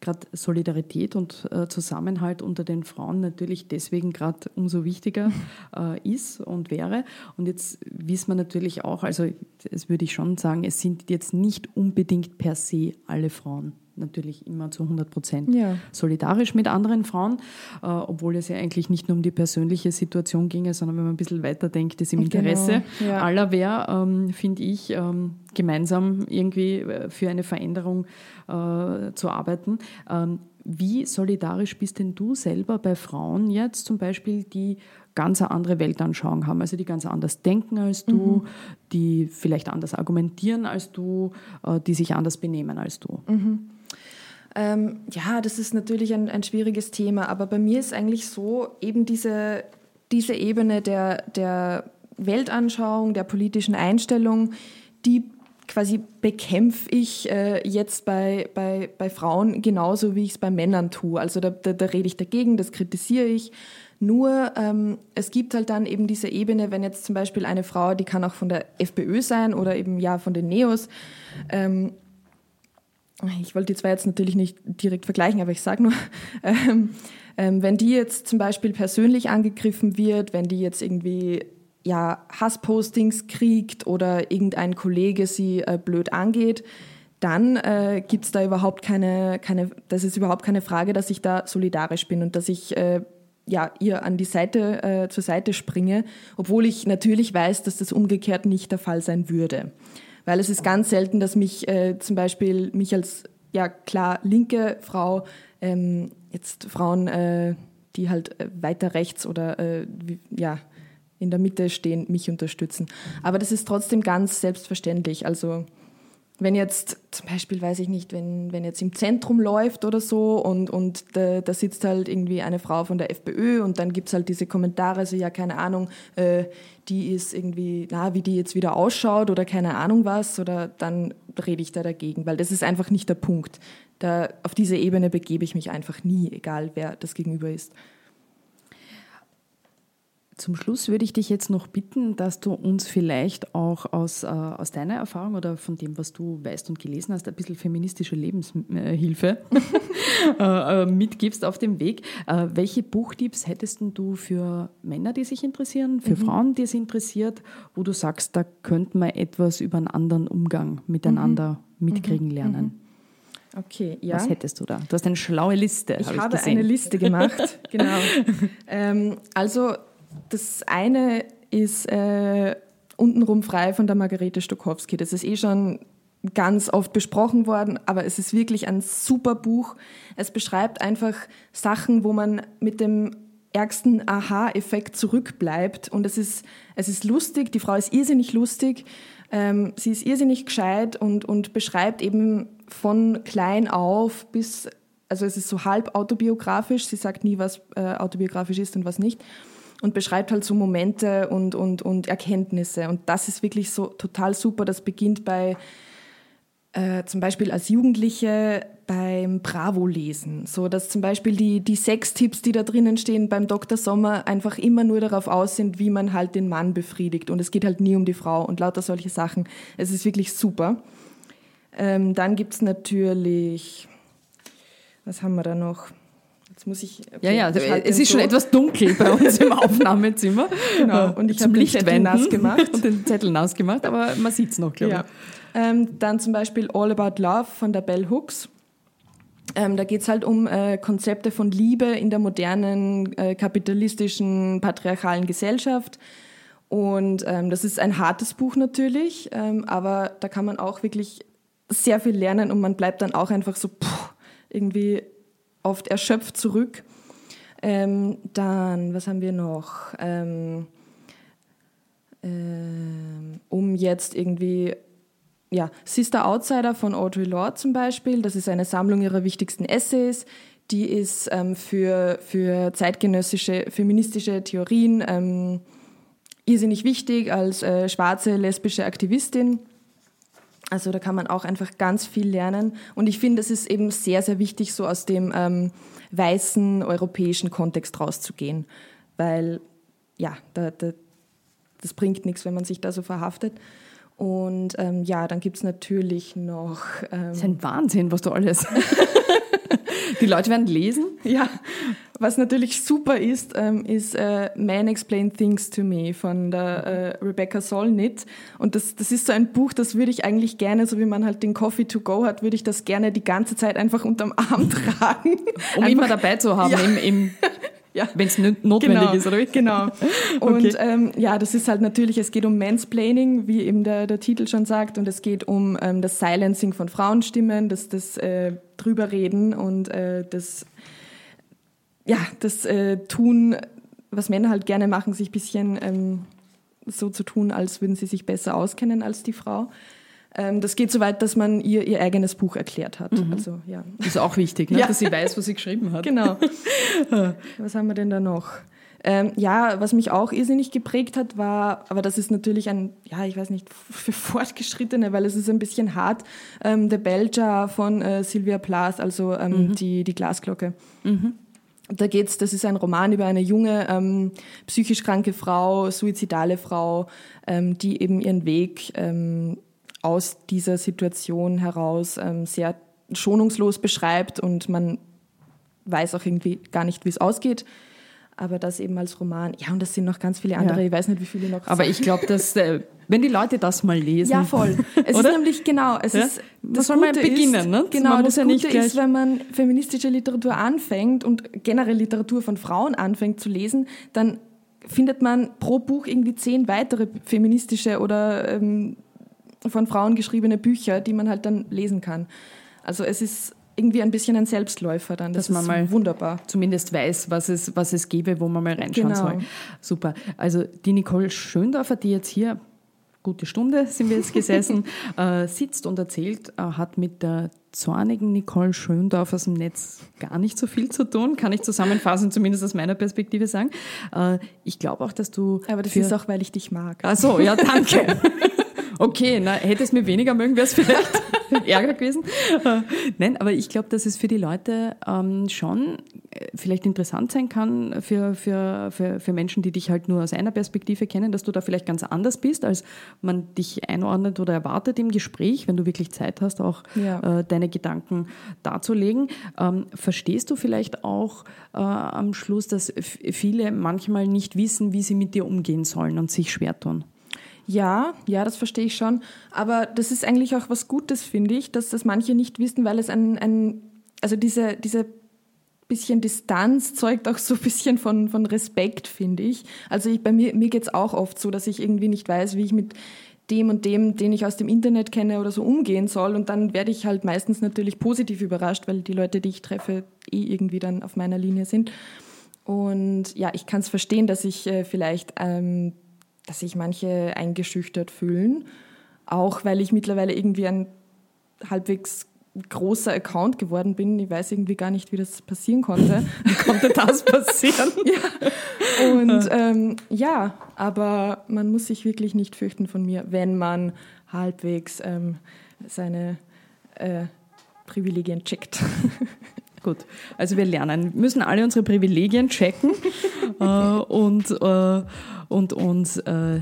gerade Solidarität und äh, Zusammenhalt unter den Frauen natürlich deswegen gerade umso wichtiger <laughs> äh, ist und wäre. Und jetzt wissen wir natürlich auch, also das würde ich schon sagen, es sind jetzt nicht unbedingt per se alle Frauen natürlich immer zu 100 Prozent Ja. solidarisch mit anderen Frauen, äh, obwohl es ja eigentlich nicht nur um die persönliche Situation ginge, sondern wenn man ein bisschen weiter denkt, ist im Genau, Interesse ja. aller wäre, ähm, finde ich, ähm, gemeinsam irgendwie äh, für eine Veränderung äh, zu arbeiten. Ähm, wie solidarisch bist denn du selber bei Frauen jetzt zum Beispiel, die ganz eine andere Weltanschauung haben, also die ganz anders denken als du, die vielleicht anders argumentieren als du, äh, die sich anders benehmen als du? Ähm, ja, das ist natürlich ein, ein schwieriges Thema, aber bei mir ist eigentlich so, eben diese, diese Ebene der, der Weltanschauung, der politischen Einstellung, die quasi bekämpfe ich äh, jetzt bei, bei, bei Frauen genauso, wie ich es bei Männern tue. Also da, da, da rede ich dagegen, das kritisiere ich. Nur ähm, es gibt halt dann eben diese Ebene, wenn jetzt zum Beispiel eine Frau, die kann auch von der FPÖ sein oder eben ja von den Neos, ähm, ich wollte die zwei jetzt natürlich nicht direkt vergleichen, aber ich sage nur, <laughs> ähm, ähm, wenn die jetzt zum Beispiel persönlich angegriffen wird, wenn die jetzt irgendwie ja, Hasspostings kriegt oder irgendein Kollege sie äh, blöd angeht, dann äh, gibt es da überhaupt keine, keine, das ist überhaupt keine Frage, dass ich da solidarisch bin und dass ich äh, ja, ihr an die Seite, äh, zur Seite springe, obwohl ich natürlich weiß, dass das umgekehrt nicht der Fall sein würde. Weil es ist ganz selten, dass mich äh, zum Beispiel mich als ja klar linke Frau ähm, jetzt Frauen, äh, die halt äh, weiter rechts oder äh, wie, ja in der Mitte stehen, mich unterstützen. Aber das ist trotzdem ganz selbstverständlich. Also wenn jetzt zum Beispiel, weiß ich nicht, wenn, wenn jetzt im Zentrum läuft oder so und, und da, da sitzt halt irgendwie eine Frau von der FPÖ und dann gibt's halt diese Kommentare, so ja, keine Ahnung, äh, die ist irgendwie, na, wie die jetzt wieder ausschaut oder keine Ahnung was, oder dann rede ich da dagegen, weil das ist einfach nicht der Punkt. Da, auf diese Ebene begebe ich mich einfach nie, egal wer das Gegenüber ist. Zum Schluss würde ich dich jetzt noch bitten, dass du uns vielleicht auch aus, äh, aus deiner Erfahrung oder von dem, was du weißt und gelesen hast, ein bisschen feministische Lebenshilfe <laughs> äh, äh, mitgibst auf dem Weg. Äh, welche Buchtipps hättest du für Männer, die sich interessieren, für mhm. Frauen, die es interessiert, wo du sagst, da könnte man etwas über einen anderen Umgang miteinander mhm. mitkriegen mhm. lernen? Mhm. Okay, ja. Was hättest du da? Du hast eine schlaue Liste. Ich hab habe ich eine Liste gemacht, <laughs> genau. ähm, also das eine ist äh, untenrum frei von der Margarete Stokowski. Das ist eh schon ganz oft besprochen worden, aber es ist wirklich ein super Buch. Es beschreibt einfach Sachen, wo man mit dem ärgsten Aha-Effekt zurückbleibt. Und es ist, es ist lustig, die Frau ist irrsinnig lustig, ähm, sie ist irrsinnig gescheit und, und beschreibt eben von klein auf bis, also es ist so halb autobiografisch, sie sagt nie, was äh, autobiografisch ist und was nicht und beschreibt halt so Momente und, und, und Erkenntnisse. Und das ist wirklich so total super. Das beginnt bei äh, zum Beispiel als Jugendliche beim Bravo-Lesen. So dass zum Beispiel die, die Sextipps, die da drinnen stehen beim Dr. Sommer, einfach immer nur darauf aus sind, wie man halt den Mann befriedigt. Und es geht halt nie um die Frau und lauter solche Sachen. Es ist wirklich super. Ähm, dann es natürlich, was haben wir da noch? Jetzt muss ich. Okay, ja, ja, es ist so. schon etwas dunkel bei uns im <laughs> Aufnahmezimmer. Genau. Und ich habe den Zettel nass gemacht. und den Zettel nass gemacht, aber man sieht es noch, glaube ich. Ja. Ähm, dann zum Beispiel All About Love von der Bell Hooks. Ähm, da geht es halt um äh, Konzepte von Liebe in der modernen, äh, kapitalistischen, patriarchalen Gesellschaft. Und ähm, das ist ein hartes Buch natürlich, ähm, aber da kann man auch wirklich sehr viel lernen und man bleibt dann auch einfach so puh, irgendwie oft erschöpft zurück. Ähm, dann, was haben wir noch? Ähm, ähm, um jetzt irgendwie, ja, Sister Outsider von Audre Lorde zum Beispiel, das ist eine Sammlung ihrer wichtigsten Essays. Die ist ähm, für, für zeitgenössische feministische Theorien ähm, irrsinnig wichtig als äh, schwarze lesbische Aktivistin. Also da kann man auch einfach ganz viel lernen. Und ich finde, es ist eben sehr, sehr wichtig, so aus dem ähm, weißen europäischen Kontext rauszugehen. Weil, ja, da, da, das bringt nichts, wenn man sich da so verhaftet. Und ähm, ja, dann gibt es natürlich noch. Ähm, das ist ein Wahnsinn, was du alles. <laughs> Die Leute werden lesen. Ja, was natürlich super ist, ähm, ist äh, Man Explain Things to Me von der äh, Rebecca Solnit. Und das, das ist so ein Buch, das würde ich eigentlich gerne, so wie man halt den Coffee to go hat, würde ich das gerne die ganze Zeit einfach unterm <laughs> Arm tragen. Um einfach, immer dabei zu haben ja. im, im <laughs> ja. wenn es notwendig genau, ist, oder? Genau. <laughs> Und okay. ähm, ja, das ist halt natürlich, es geht um Mansplaining, wie eben der, der Titel schon sagt, und es geht um ähm, das Silencing von Frauenstimmen, das, das äh, drüberreden und äh, das, ja, das äh, Tun, was Männer halt gerne machen, sich ein bisschen ähm, so zu tun, als würden sie sich besser auskennen als die Frau. Ähm, das geht so weit, dass man ihr ihr eigenes Buch erklärt hat. Mhm. Also, ja. Ist auch wichtig, ne? ja. dass sie weiß, was sie geschrieben hat. Genau. <laughs> was haben wir denn da noch? Ähm, ja, was mich auch irrsinnig geprägt hat, war, aber das ist natürlich ein, ja, ich weiß nicht, <laughs> für Fortgeschrittene, weil es ist ein bisschen hart, ähm, The Belcher von äh, Sylvia Plath, also ähm, mhm. die, die Glasglocke. Mhm. Da geht's, das ist ein Roman über eine junge, ähm, psychisch kranke Frau, suizidale Frau, ähm, die eben ihren Weg ähm, aus dieser Situation heraus ähm, sehr schonungslos beschreibt und man weiß auch irgendwie gar nicht, wie es ausgeht. Aber das eben als Roman. Ja, und das sind noch ganz viele andere. Ja. Ich weiß nicht, wie viele noch. Aber ich glaube, dass äh, wenn die Leute das mal lesen. Ja, voll. Es ist nämlich genau. Es ja? ist, das soll man beginnen. Ne? Genau. Man das ja Gute ist, wenn man feministische Literatur anfängt und generell Literatur von Frauen anfängt zu lesen, dann findet man pro Buch irgendwie zehn weitere feministische oder ähm, von Frauen geschriebene Bücher, die man halt dann lesen kann. Also es ist irgendwie ein bisschen ein Selbstläufer dann. Das Dass man mal wunderbar. Zumindest weiß, was es, was es gäbe, wo man mal reinschauen genau. soll. Super. Also die Nicole Schöndorfer, die jetzt hier, gute Stunde sind wir jetzt gesessen, <laughs> äh, sitzt und erzählt, äh, hat mit der zornigen Nicole Schöndorf aus dem Netz gar nicht so viel zu tun, kann ich zusammenfassen, zumindest aus meiner Perspektive sagen. Äh, ich glaube auch, dass du... Aber das ist auch, weil ich dich mag. Ach so, ja, danke. <laughs> Okay, na, hätte es mir weniger mögen, wäre es vielleicht <laughs> Ärger gewesen. Nein, aber ich glaube, dass es für die Leute ähm, schon äh, vielleicht interessant sein kann für, für, für, für Menschen, die dich halt nur aus einer Perspektive kennen, dass du da vielleicht ganz anders bist, als man dich einordnet oder erwartet im Gespräch, wenn du wirklich Zeit hast, auch ja. äh, deine Gedanken darzulegen. Ähm, verstehst du vielleicht auch äh, am Schluss, dass viele manchmal nicht wissen, wie sie mit dir umgehen sollen und sich schwer tun? Ja, ja, das verstehe ich schon. Aber das ist eigentlich auch was Gutes, finde ich, dass das manche nicht wissen, weil es ein, ein also diese, diese bisschen Distanz zeugt auch so ein bisschen von, von Respekt, finde ich. Also ich, bei mir, mir geht es auch oft so, dass ich irgendwie nicht weiß, wie ich mit dem und dem, den ich aus dem Internet kenne oder so umgehen soll. Und dann werde ich halt meistens natürlich positiv überrascht, weil die Leute, die ich treffe, eh irgendwie dann auf meiner Linie sind. Und ja, ich kann es verstehen, dass ich äh, vielleicht ähm, dass sich manche eingeschüchtert fühlen, auch weil ich mittlerweile irgendwie ein halbwegs großer Account geworden bin. Ich weiß irgendwie gar nicht, wie das passieren konnte. Wie <laughs> konnte das passieren? <laughs> ja. Und ähm, ja, aber man muss sich wirklich nicht fürchten von mir, wenn man halbwegs ähm, seine äh, Privilegien checkt. <laughs> Gut, also wir lernen, wir müssen alle unsere Privilegien checken äh, und, äh, und uns äh,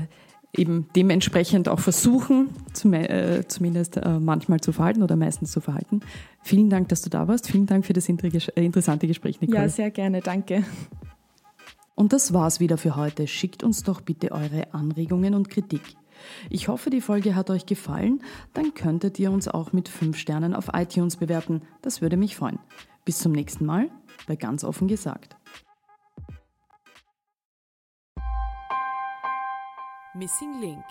eben dementsprechend auch versuchen, zum, äh, zumindest äh, manchmal zu verhalten oder meistens zu verhalten. Vielen Dank, dass du da warst. Vielen Dank für das interessante Gespräch, Nicole. Ja, sehr gerne. Danke. Und das war's wieder für heute. Schickt uns doch bitte eure Anregungen und Kritik. Ich hoffe, die Folge hat euch gefallen. Dann könntet ihr uns auch mit 5 Sternen auf iTunes bewerten. Das würde mich freuen. Bis zum nächsten Mal bei ganz offen gesagt. Missing Link